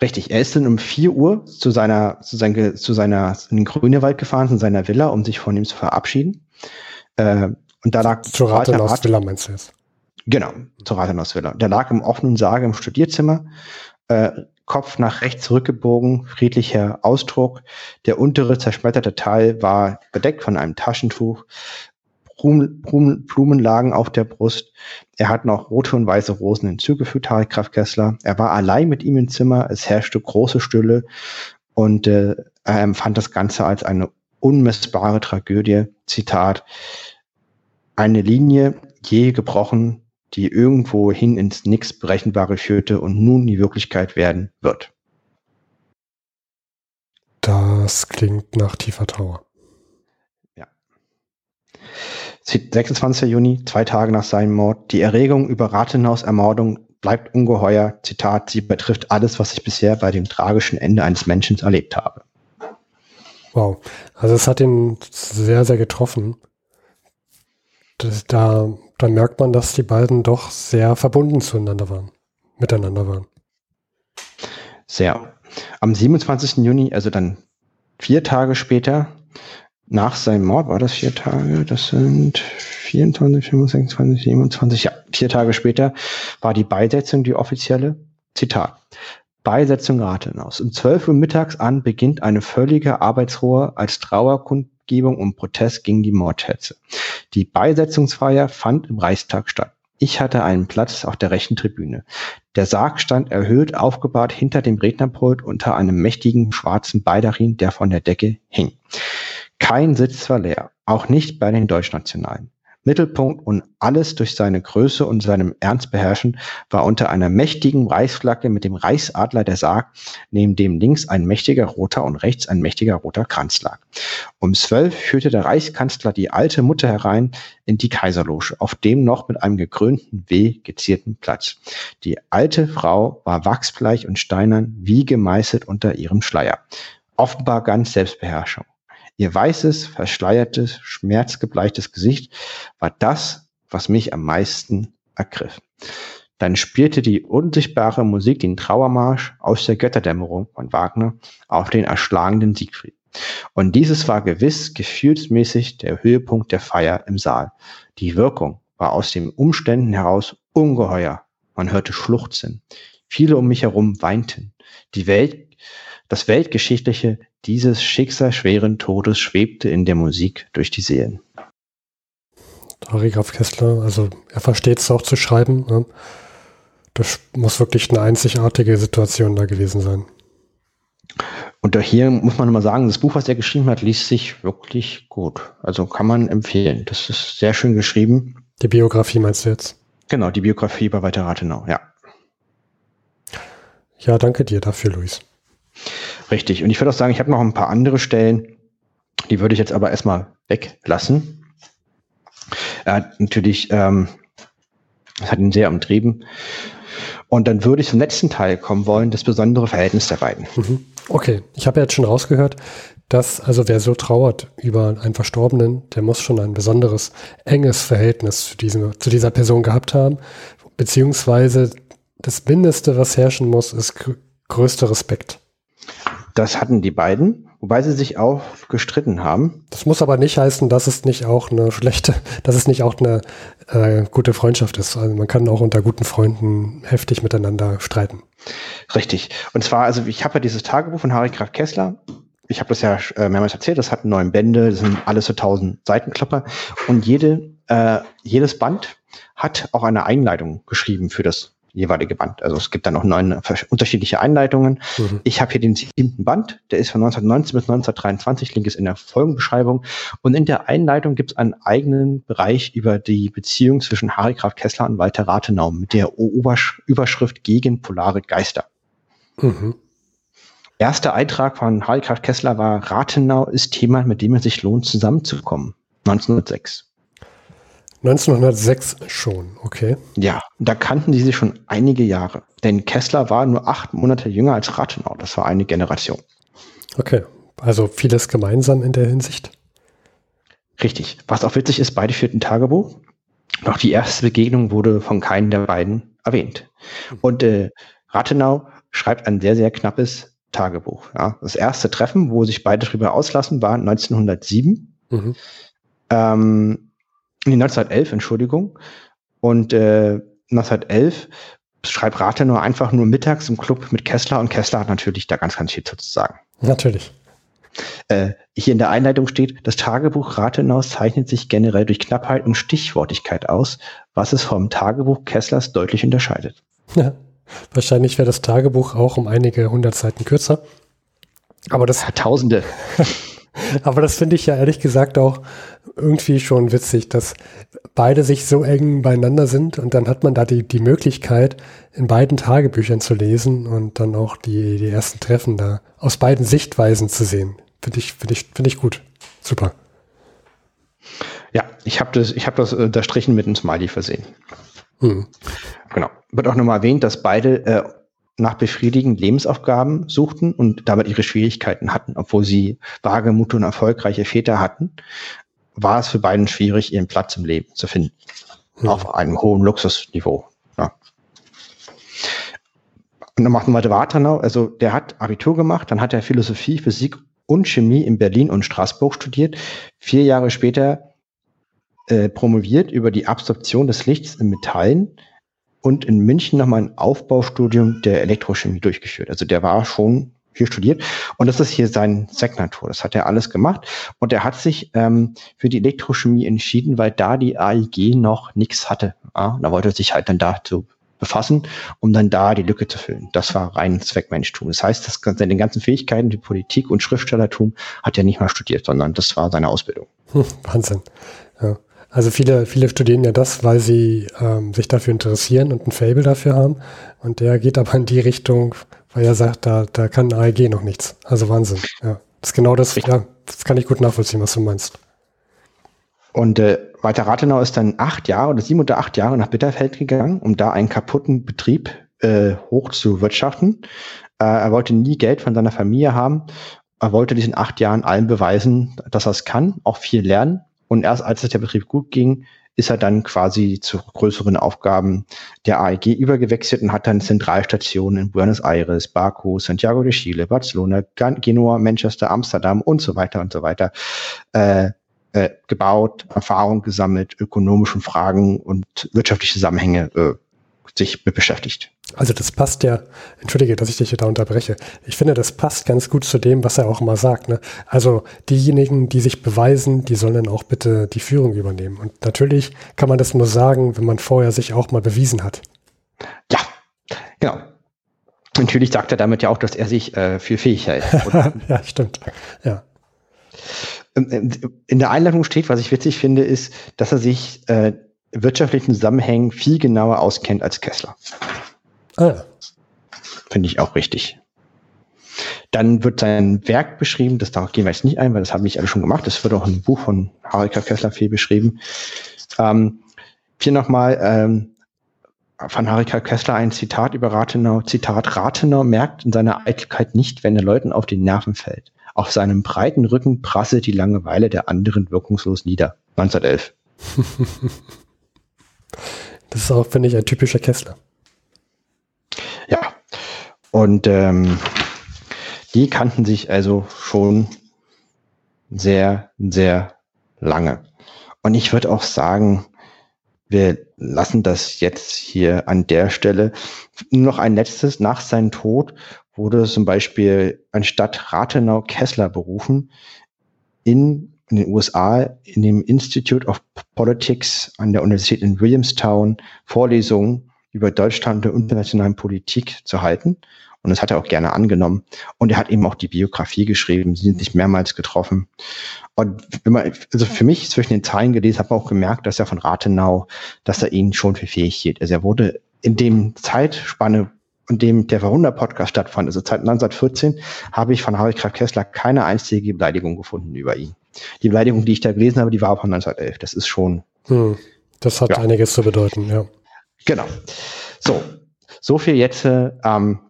Richtig, er ist dann um 4 Uhr zu seiner, zu, sein, zu seiner, in den Grünewald gefahren, zu seiner Villa, um sich von ihm zu verabschieden. Äh, und da lag zu Rathenaus Villa meinst du jetzt? Genau, zu Rathenaus Villa. Der lag im offenen Sarg im Studierzimmer. Äh, Kopf nach rechts zurückgebogen, friedlicher Ausdruck. Der untere zerschmetterte Teil war bedeckt von einem Taschentuch. Blumen, Blumen, Blumen lagen auf der Brust. Er hat noch rote und weiße Rosen hinzugefügt, Harry Kraft Kessler. Er war allein mit ihm im Zimmer. Es herrschte große Stille und äh, er empfand das Ganze als eine unmessbare Tragödie. Zitat. Eine Linie, je gebrochen, die irgendwohin ins Nix Berechenbare führte und nun die Wirklichkeit werden wird. Das klingt nach tiefer Trauer. Ja. 26. Juni, zwei Tage nach seinem Mord. Die Erregung über Rathenaus Ermordung bleibt ungeheuer. Zitat, sie betrifft alles, was ich bisher bei dem tragischen Ende eines Menschen erlebt habe. Wow. Also es hat ihn sehr, sehr getroffen. Das, da dann merkt man, dass die beiden doch sehr verbunden zueinander waren, miteinander waren. Sehr. Am 27. Juni, also dann vier Tage später, nach seinem Mord, war das vier Tage, das sind 24, 25, 26, 27, ja, vier Tage später war die Beisetzung die offizielle. Zitat. Beisetzung Rathenaus. Um 12 Uhr mittags an beginnt eine völlige Arbeitsruhe als Trauerkundgebung und Protest gegen die Mordhetze. Die Beisetzungsfeier fand im Reichstag statt. Ich hatte einen Platz auf der rechten Tribüne. Der Sarg stand erhöht aufgebahrt hinter dem Rednerpult unter einem mächtigen schwarzen Beidarin, der von der Decke hing. Kein Sitz war leer, auch nicht bei den Deutschnationalen. Mittelpunkt und alles durch seine Größe und seinem Ernst beherrschen, war unter einer mächtigen Reichsflagge mit dem Reichsadler der Sarg, neben dem links ein mächtiger roter und rechts ein mächtiger roter Kranz lag. Um zwölf führte der Reichskanzler die alte Mutter herein in die Kaiserloge, auf dem noch mit einem gekrönten W gezierten Platz. Die alte Frau war wachsbleich und steinern wie gemeißelt unter ihrem Schleier. Offenbar ganz Selbstbeherrschung. Ihr weißes, verschleiertes, schmerzgebleichtes Gesicht war das, was mich am meisten ergriff. Dann spielte die unsichtbare Musik den Trauermarsch aus der Götterdämmerung von Wagner auf den erschlagenen Siegfried. Und dieses war gewiss gefühlsmäßig der Höhepunkt der Feier im Saal. Die Wirkung war aus den Umständen heraus ungeheuer. Man hörte Schluchzen. Viele um mich herum weinten. Die Welt, das Weltgeschichtliche dieses schicksalsschweren Todes schwebte in der Musik durch die Seelen. Harry Graf Kessler, also er versteht es auch zu schreiben. Ne? Das muss wirklich eine einzigartige Situation da gewesen sein. Und hier muss man mal sagen, das Buch, was er geschrieben hat, liest sich wirklich gut. Also kann man empfehlen. Das ist sehr schön geschrieben. Die Biografie meinst du jetzt? Genau, die Biografie über Walter Rathenau, ja. Ja, danke dir dafür, Luis. Richtig. Und ich würde auch sagen, ich habe noch ein paar andere Stellen, die würde ich jetzt aber erstmal weglassen. Er hat natürlich, ähm, das hat ihn sehr umtrieben. Und dann würde ich zum letzten Teil kommen wollen, das besondere Verhältnis der beiden. Mhm. Okay, ich habe jetzt schon rausgehört, dass also wer so trauert über einen Verstorbenen, der muss schon ein besonderes, enges Verhältnis zu, diesem, zu dieser Person gehabt haben, beziehungsweise das Mindeste, was herrschen muss, ist größter Respekt. Das hatten die beiden, wobei sie sich auch gestritten haben. Das muss aber nicht heißen, dass es nicht auch eine schlechte, dass es nicht auch eine äh, gute Freundschaft ist. Also man kann auch unter guten Freunden heftig miteinander streiten. Richtig. Und zwar, also ich habe ja dieses Tagebuch von Harry Graf Kessler. Ich habe das ja äh, mehrmals erzählt, das hat neun Bände, das sind alles so tausend Seitenklopper. Und jede, äh, jedes Band hat auch eine Einleitung geschrieben für das jeweilige Band. Also es gibt dann noch neun unterschiedliche Einleitungen. Mhm. Ich habe hier den siebten Band, der ist von 1919 bis 1923, Link ist in der Folgenbeschreibung. Und in der Einleitung gibt es einen eigenen Bereich über die Beziehung zwischen Harry Graf Kessler und Walter Rathenau mit der Obersch Überschrift gegen polare Geister. Mhm. Erster Eintrag von Harry Graf Kessler war Rathenau ist Thema, mit dem es sich lohnt, zusammenzukommen. 1906. 1906 schon, okay. Ja, da kannten sie sich schon einige Jahre. Denn Kessler war nur acht Monate jünger als Rathenau. Das war eine Generation. Okay, also vieles gemeinsam in der Hinsicht. Richtig. Was auch witzig ist, beide führten Tagebuch. Doch die erste Begegnung wurde von keinem der beiden erwähnt. Und äh, Rathenau schreibt ein sehr, sehr knappes Tagebuch. Ja. Das erste Treffen, wo sich beide darüber auslassen, war 1907. Mhm. Ähm, Nee, 1911, Entschuldigung. Und äh, 1911 schreibt Rate nur einfach nur mittags im Club mit Kessler und Kessler hat natürlich da ganz, ganz viel zu sagen. Natürlich. Äh, hier in der Einleitung steht, das Tagebuch Rathenaus zeichnet sich generell durch Knappheit und Stichwortigkeit aus, was es vom Tagebuch Kesslers deutlich unterscheidet. Ja, wahrscheinlich wäre das Tagebuch auch um einige hundert Seiten kürzer. Aber das. Tausende. Aber das finde ich ja ehrlich gesagt auch irgendwie schon witzig, dass beide sich so eng beieinander sind und dann hat man da die, die Möglichkeit, in beiden Tagebüchern zu lesen und dann auch die, die ersten Treffen da aus beiden Sichtweisen zu sehen. Finde ich, finde ich, finde ich gut. Super. Ja, ich habe das, ich habe das unterstrichen mit einem Smiley versehen. Hm. Genau. Wird auch nochmal erwähnt, dass beide äh, nach befriedigenden Lebensaufgaben suchten und damit ihre Schwierigkeiten hatten, obwohl sie wagemut und erfolgreiche Väter hatten, war es für beiden schwierig, ihren Platz im Leben zu finden. Mhm. Auf einem hohen Luxusniveau. Ja. Und dann macht weiter Wartenau, also der hat Abitur gemacht, dann hat er Philosophie, Physik und Chemie in Berlin und Straßburg studiert. Vier Jahre später äh, promoviert über die Absorption des Lichts in Metallen und in München nochmal ein Aufbaustudium der Elektrochemie durchgeführt. Also der war schon hier studiert und das ist hier sein Signatur. Das hat er alles gemacht und er hat sich ähm, für die Elektrochemie entschieden, weil da die AIG noch nichts hatte. Ja, da wollte er sich halt dann dazu befassen, um dann da die Lücke zu füllen. Das war rein Zweckmenschtum. Das heißt, das, seine ganzen Fähigkeiten, die Politik und Schriftstellertum hat er nicht mal studiert, sondern das war seine Ausbildung. Hm, Wahnsinn. Ja. Also viele, viele studieren ja das, weil sie ähm, sich dafür interessieren und ein Fable dafür haben. Und der geht aber in die Richtung, weil er sagt, da, da kann AEG noch nichts. Also Wahnsinn. Ja. Das ist genau das, ja, das kann ich gut nachvollziehen, was du meinst. Und äh, Walter Rathenau ist dann acht Jahre oder sieben oder acht Jahre nach Bitterfeld gegangen, um da einen kaputten Betrieb äh, hoch zu wirtschaften. Äh, er wollte nie Geld von seiner Familie haben. Er wollte diesen acht Jahren allen beweisen, dass er es kann, auch viel lernen. Und erst als es der Betrieb gut ging, ist er dann quasi zu größeren Aufgaben der AEG übergewechselt und hat dann Zentralstationen in Buenos Aires, Baku, Santiago de Chile, Barcelona, Genua, Manchester, Amsterdam und so weiter und so weiter äh, äh, gebaut, Erfahrung gesammelt, ökonomischen Fragen und wirtschaftliche Zusammenhänge äh, sich mit beschäftigt. Also das passt ja, entschuldige, dass ich dich hier da unterbreche. Ich finde, das passt ganz gut zu dem, was er auch immer sagt. Ne? Also diejenigen, die sich beweisen, die sollen dann auch bitte die Führung übernehmen. Und natürlich kann man das nur sagen, wenn man vorher sich auch mal bewiesen hat. Ja, genau. Natürlich sagt er damit ja auch, dass er sich äh, für fähig hält. ja, stimmt. Ja. Ähm, ähm, in der Einladung steht, was ich witzig finde, ist, dass er sich äh, wirtschaftlichen Zusammenhängen viel genauer auskennt als Kessler. Ah. Finde ich auch richtig. Dann wird sein Werk beschrieben, das darauf gehen wir jetzt nicht ein, weil das habe ich alle schon gemacht. Das wird auch im Buch von Harika Kessler viel beschrieben. Ähm, hier nochmal ähm, von Harika Kessler ein Zitat über Rathenau. Zitat, Rathenau merkt in seiner Eitelkeit nicht, wenn er Leuten auf die Nerven fällt. Auf seinem breiten Rücken prasselt die Langeweile der anderen wirkungslos nieder. 1911. das ist auch, finde ich, ein typischer Kessler. Und ähm, die kannten sich also schon sehr, sehr lange. Und ich würde auch sagen, wir lassen das jetzt hier an der Stelle. Nur noch ein letztes. Nach seinem Tod wurde zum Beispiel anstatt Rathenau Kessler berufen in, in den USA in dem Institute of Politics an der Universität in Williamstown Vorlesungen über Deutschland und internationalen Politik zu halten. Und das hat er auch gerne angenommen. Und er hat eben auch die Biografie geschrieben. Sie sind sich mehrmals getroffen. Und wenn man, also für mich zwischen den Zeilen gelesen, hat man auch gemerkt, dass er von Rathenau, dass er ihn schon für fähig hielt. Also er wurde in dem Zeitspanne, in dem der Verwunder-Podcast stattfand, also seit 1914, habe ich von Harry Graf Kessler keine einzige Beleidigung gefunden über ihn. Die Beleidigung, die ich da gelesen habe, die war von 1911. Das ist schon. Hm, das hat ja. einiges zu bedeuten, ja. Genau. So, so viel jetzt ähm,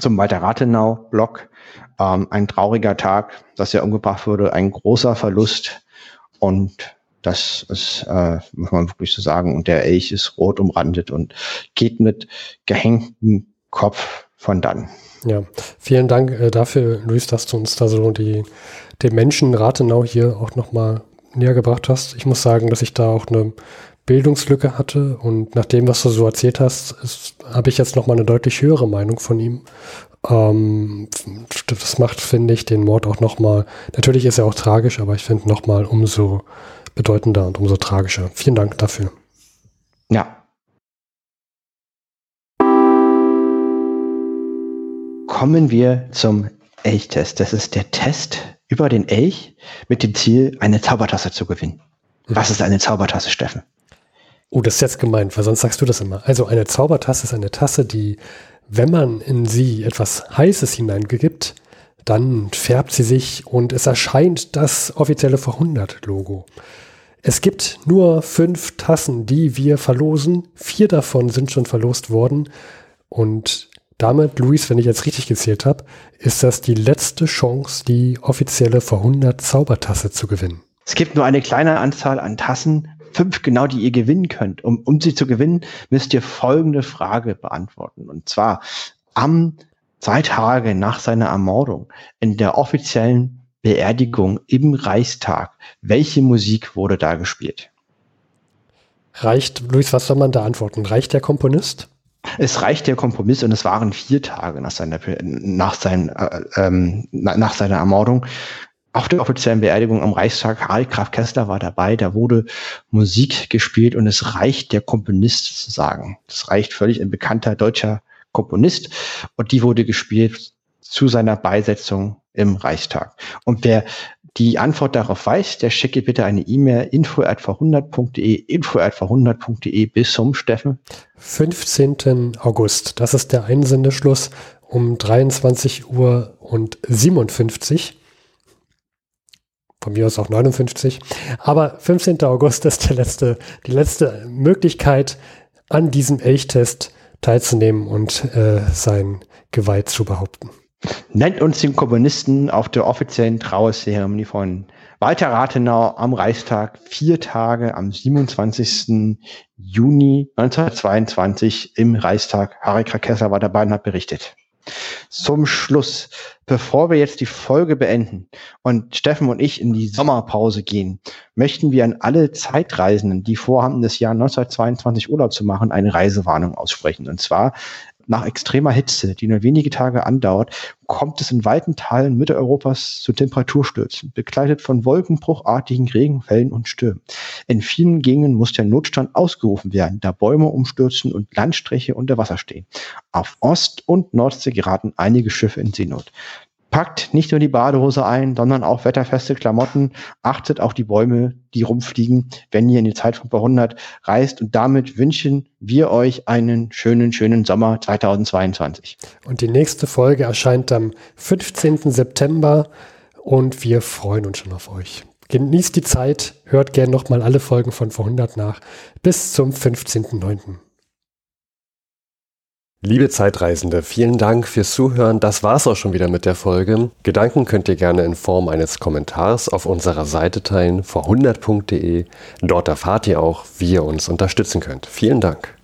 zum Walter Rathenau-Blog. Ähm, ein trauriger Tag, dass er umgebracht wurde, ein großer Verlust und das ist, äh, muss man wirklich so sagen. Und der Elch ist rot umrandet und geht mit gehängtem Kopf von dann. Ja, vielen Dank äh, dafür, Luis, dass du uns da so die, den Menschen Rathenau hier auch nochmal näher gebracht hast. Ich muss sagen, dass ich da auch eine Bildungslücke hatte und nach dem, was du so erzählt hast, habe ich jetzt nochmal eine deutlich höhere Meinung von ihm. Ähm, das macht, finde ich, den Mord auch nochmal, natürlich ist er auch tragisch, aber ich finde nochmal umso bedeutender und umso tragischer. Vielen Dank dafür. Ja. Kommen wir zum Elchtest. Das ist der Test über den Elch mit dem Ziel, eine Zaubertasse zu gewinnen. Was ist eine Zaubertasse, Steffen? Oh, das ist jetzt gemeint, weil sonst sagst du das immer. Also eine Zaubertasse ist eine Tasse, die, wenn man in sie etwas Heißes hineingibt, dann färbt sie sich und es erscheint das offizielle Verhundert-Logo. Es gibt nur fünf Tassen, die wir verlosen. Vier davon sind schon verlost worden. Und damit, Luis, wenn ich jetzt richtig gezählt habe, ist das die letzte Chance, die offizielle Verhundert Zaubertasse zu gewinnen. Es gibt nur eine kleine Anzahl an Tassen, fünf genau, die ihr gewinnen könnt. Um, um sie zu gewinnen, müsst ihr folgende Frage beantworten. Und zwar am zwei Tage nach seiner Ermordung in der offiziellen Beerdigung im Reichstag, welche Musik wurde da gespielt? Reicht, Luis, was soll man da antworten? Reicht der Komponist? Es reicht der Kompromiss und es waren vier Tage nach seiner, nach, sein, äh, ähm, nach seiner Ermordung. Auf der offiziellen Beerdigung am Reichstag, Harry Graf Kessler war dabei, da wurde Musik gespielt und es reicht der Komponist zu sagen. Das reicht völlig ein bekannter deutscher Komponist und die wurde gespielt zu seiner Beisetzung im Reichstag. Und wer die Antwort darauf weiß, der schicke bitte eine E-Mail info@verhundert.de info@verhundert.de bis zum Steffen 15. August. Das ist der Einsendeschluss um 23 Uhr und 57. Von mir aus auch 59. Aber 15. August ist der letzte, die letzte Möglichkeit, an diesem Elchtest teilzunehmen und äh, sein Geweih zu behaupten. Nennt uns den Kommunisten auf der offiziellen Trauerzeremonie von Walter Rathenau am Reichstag vier Tage am 27. Juni 1922 im Reichstag. Harry Krakesser war dabei und hat berichtet. Zum Schluss, bevor wir jetzt die Folge beenden und Steffen und ich in die Sommerpause gehen, möchten wir an alle Zeitreisenden, die vorhaben, das Jahr 1922 Urlaub zu machen, eine Reisewarnung aussprechen. Und zwar nach extremer Hitze, die nur wenige Tage andauert, kommt es in weiten Teilen Mitteleuropas zu Temperaturstürzen, begleitet von wolkenbruchartigen Regenfällen und Stürmen. In vielen Gegenden muss der Notstand ausgerufen werden, da Bäume umstürzen und Landstriche unter Wasser stehen. Auf Ost- und Nordsee geraten einige Schiffe in Seenot. Packt nicht nur die Badehose ein, sondern auch wetterfeste Klamotten. Achtet auf die Bäume, die rumfliegen, wenn ihr in die Zeit von Jahrhundert reist. Und damit wünschen wir euch einen schönen, schönen Sommer 2022. Und die nächste Folge erscheint am 15. September und wir freuen uns schon auf euch. Genießt die Zeit, hört gern nochmal alle Folgen von vor 100 nach. Bis zum 15.09. Liebe Zeitreisende, vielen Dank fürs Zuhören. Das war's auch schon wieder mit der Folge. Gedanken könnt ihr gerne in Form eines Kommentars auf unserer Seite teilen, vor100.de. Dort erfahrt ihr auch, wie ihr uns unterstützen könnt. Vielen Dank.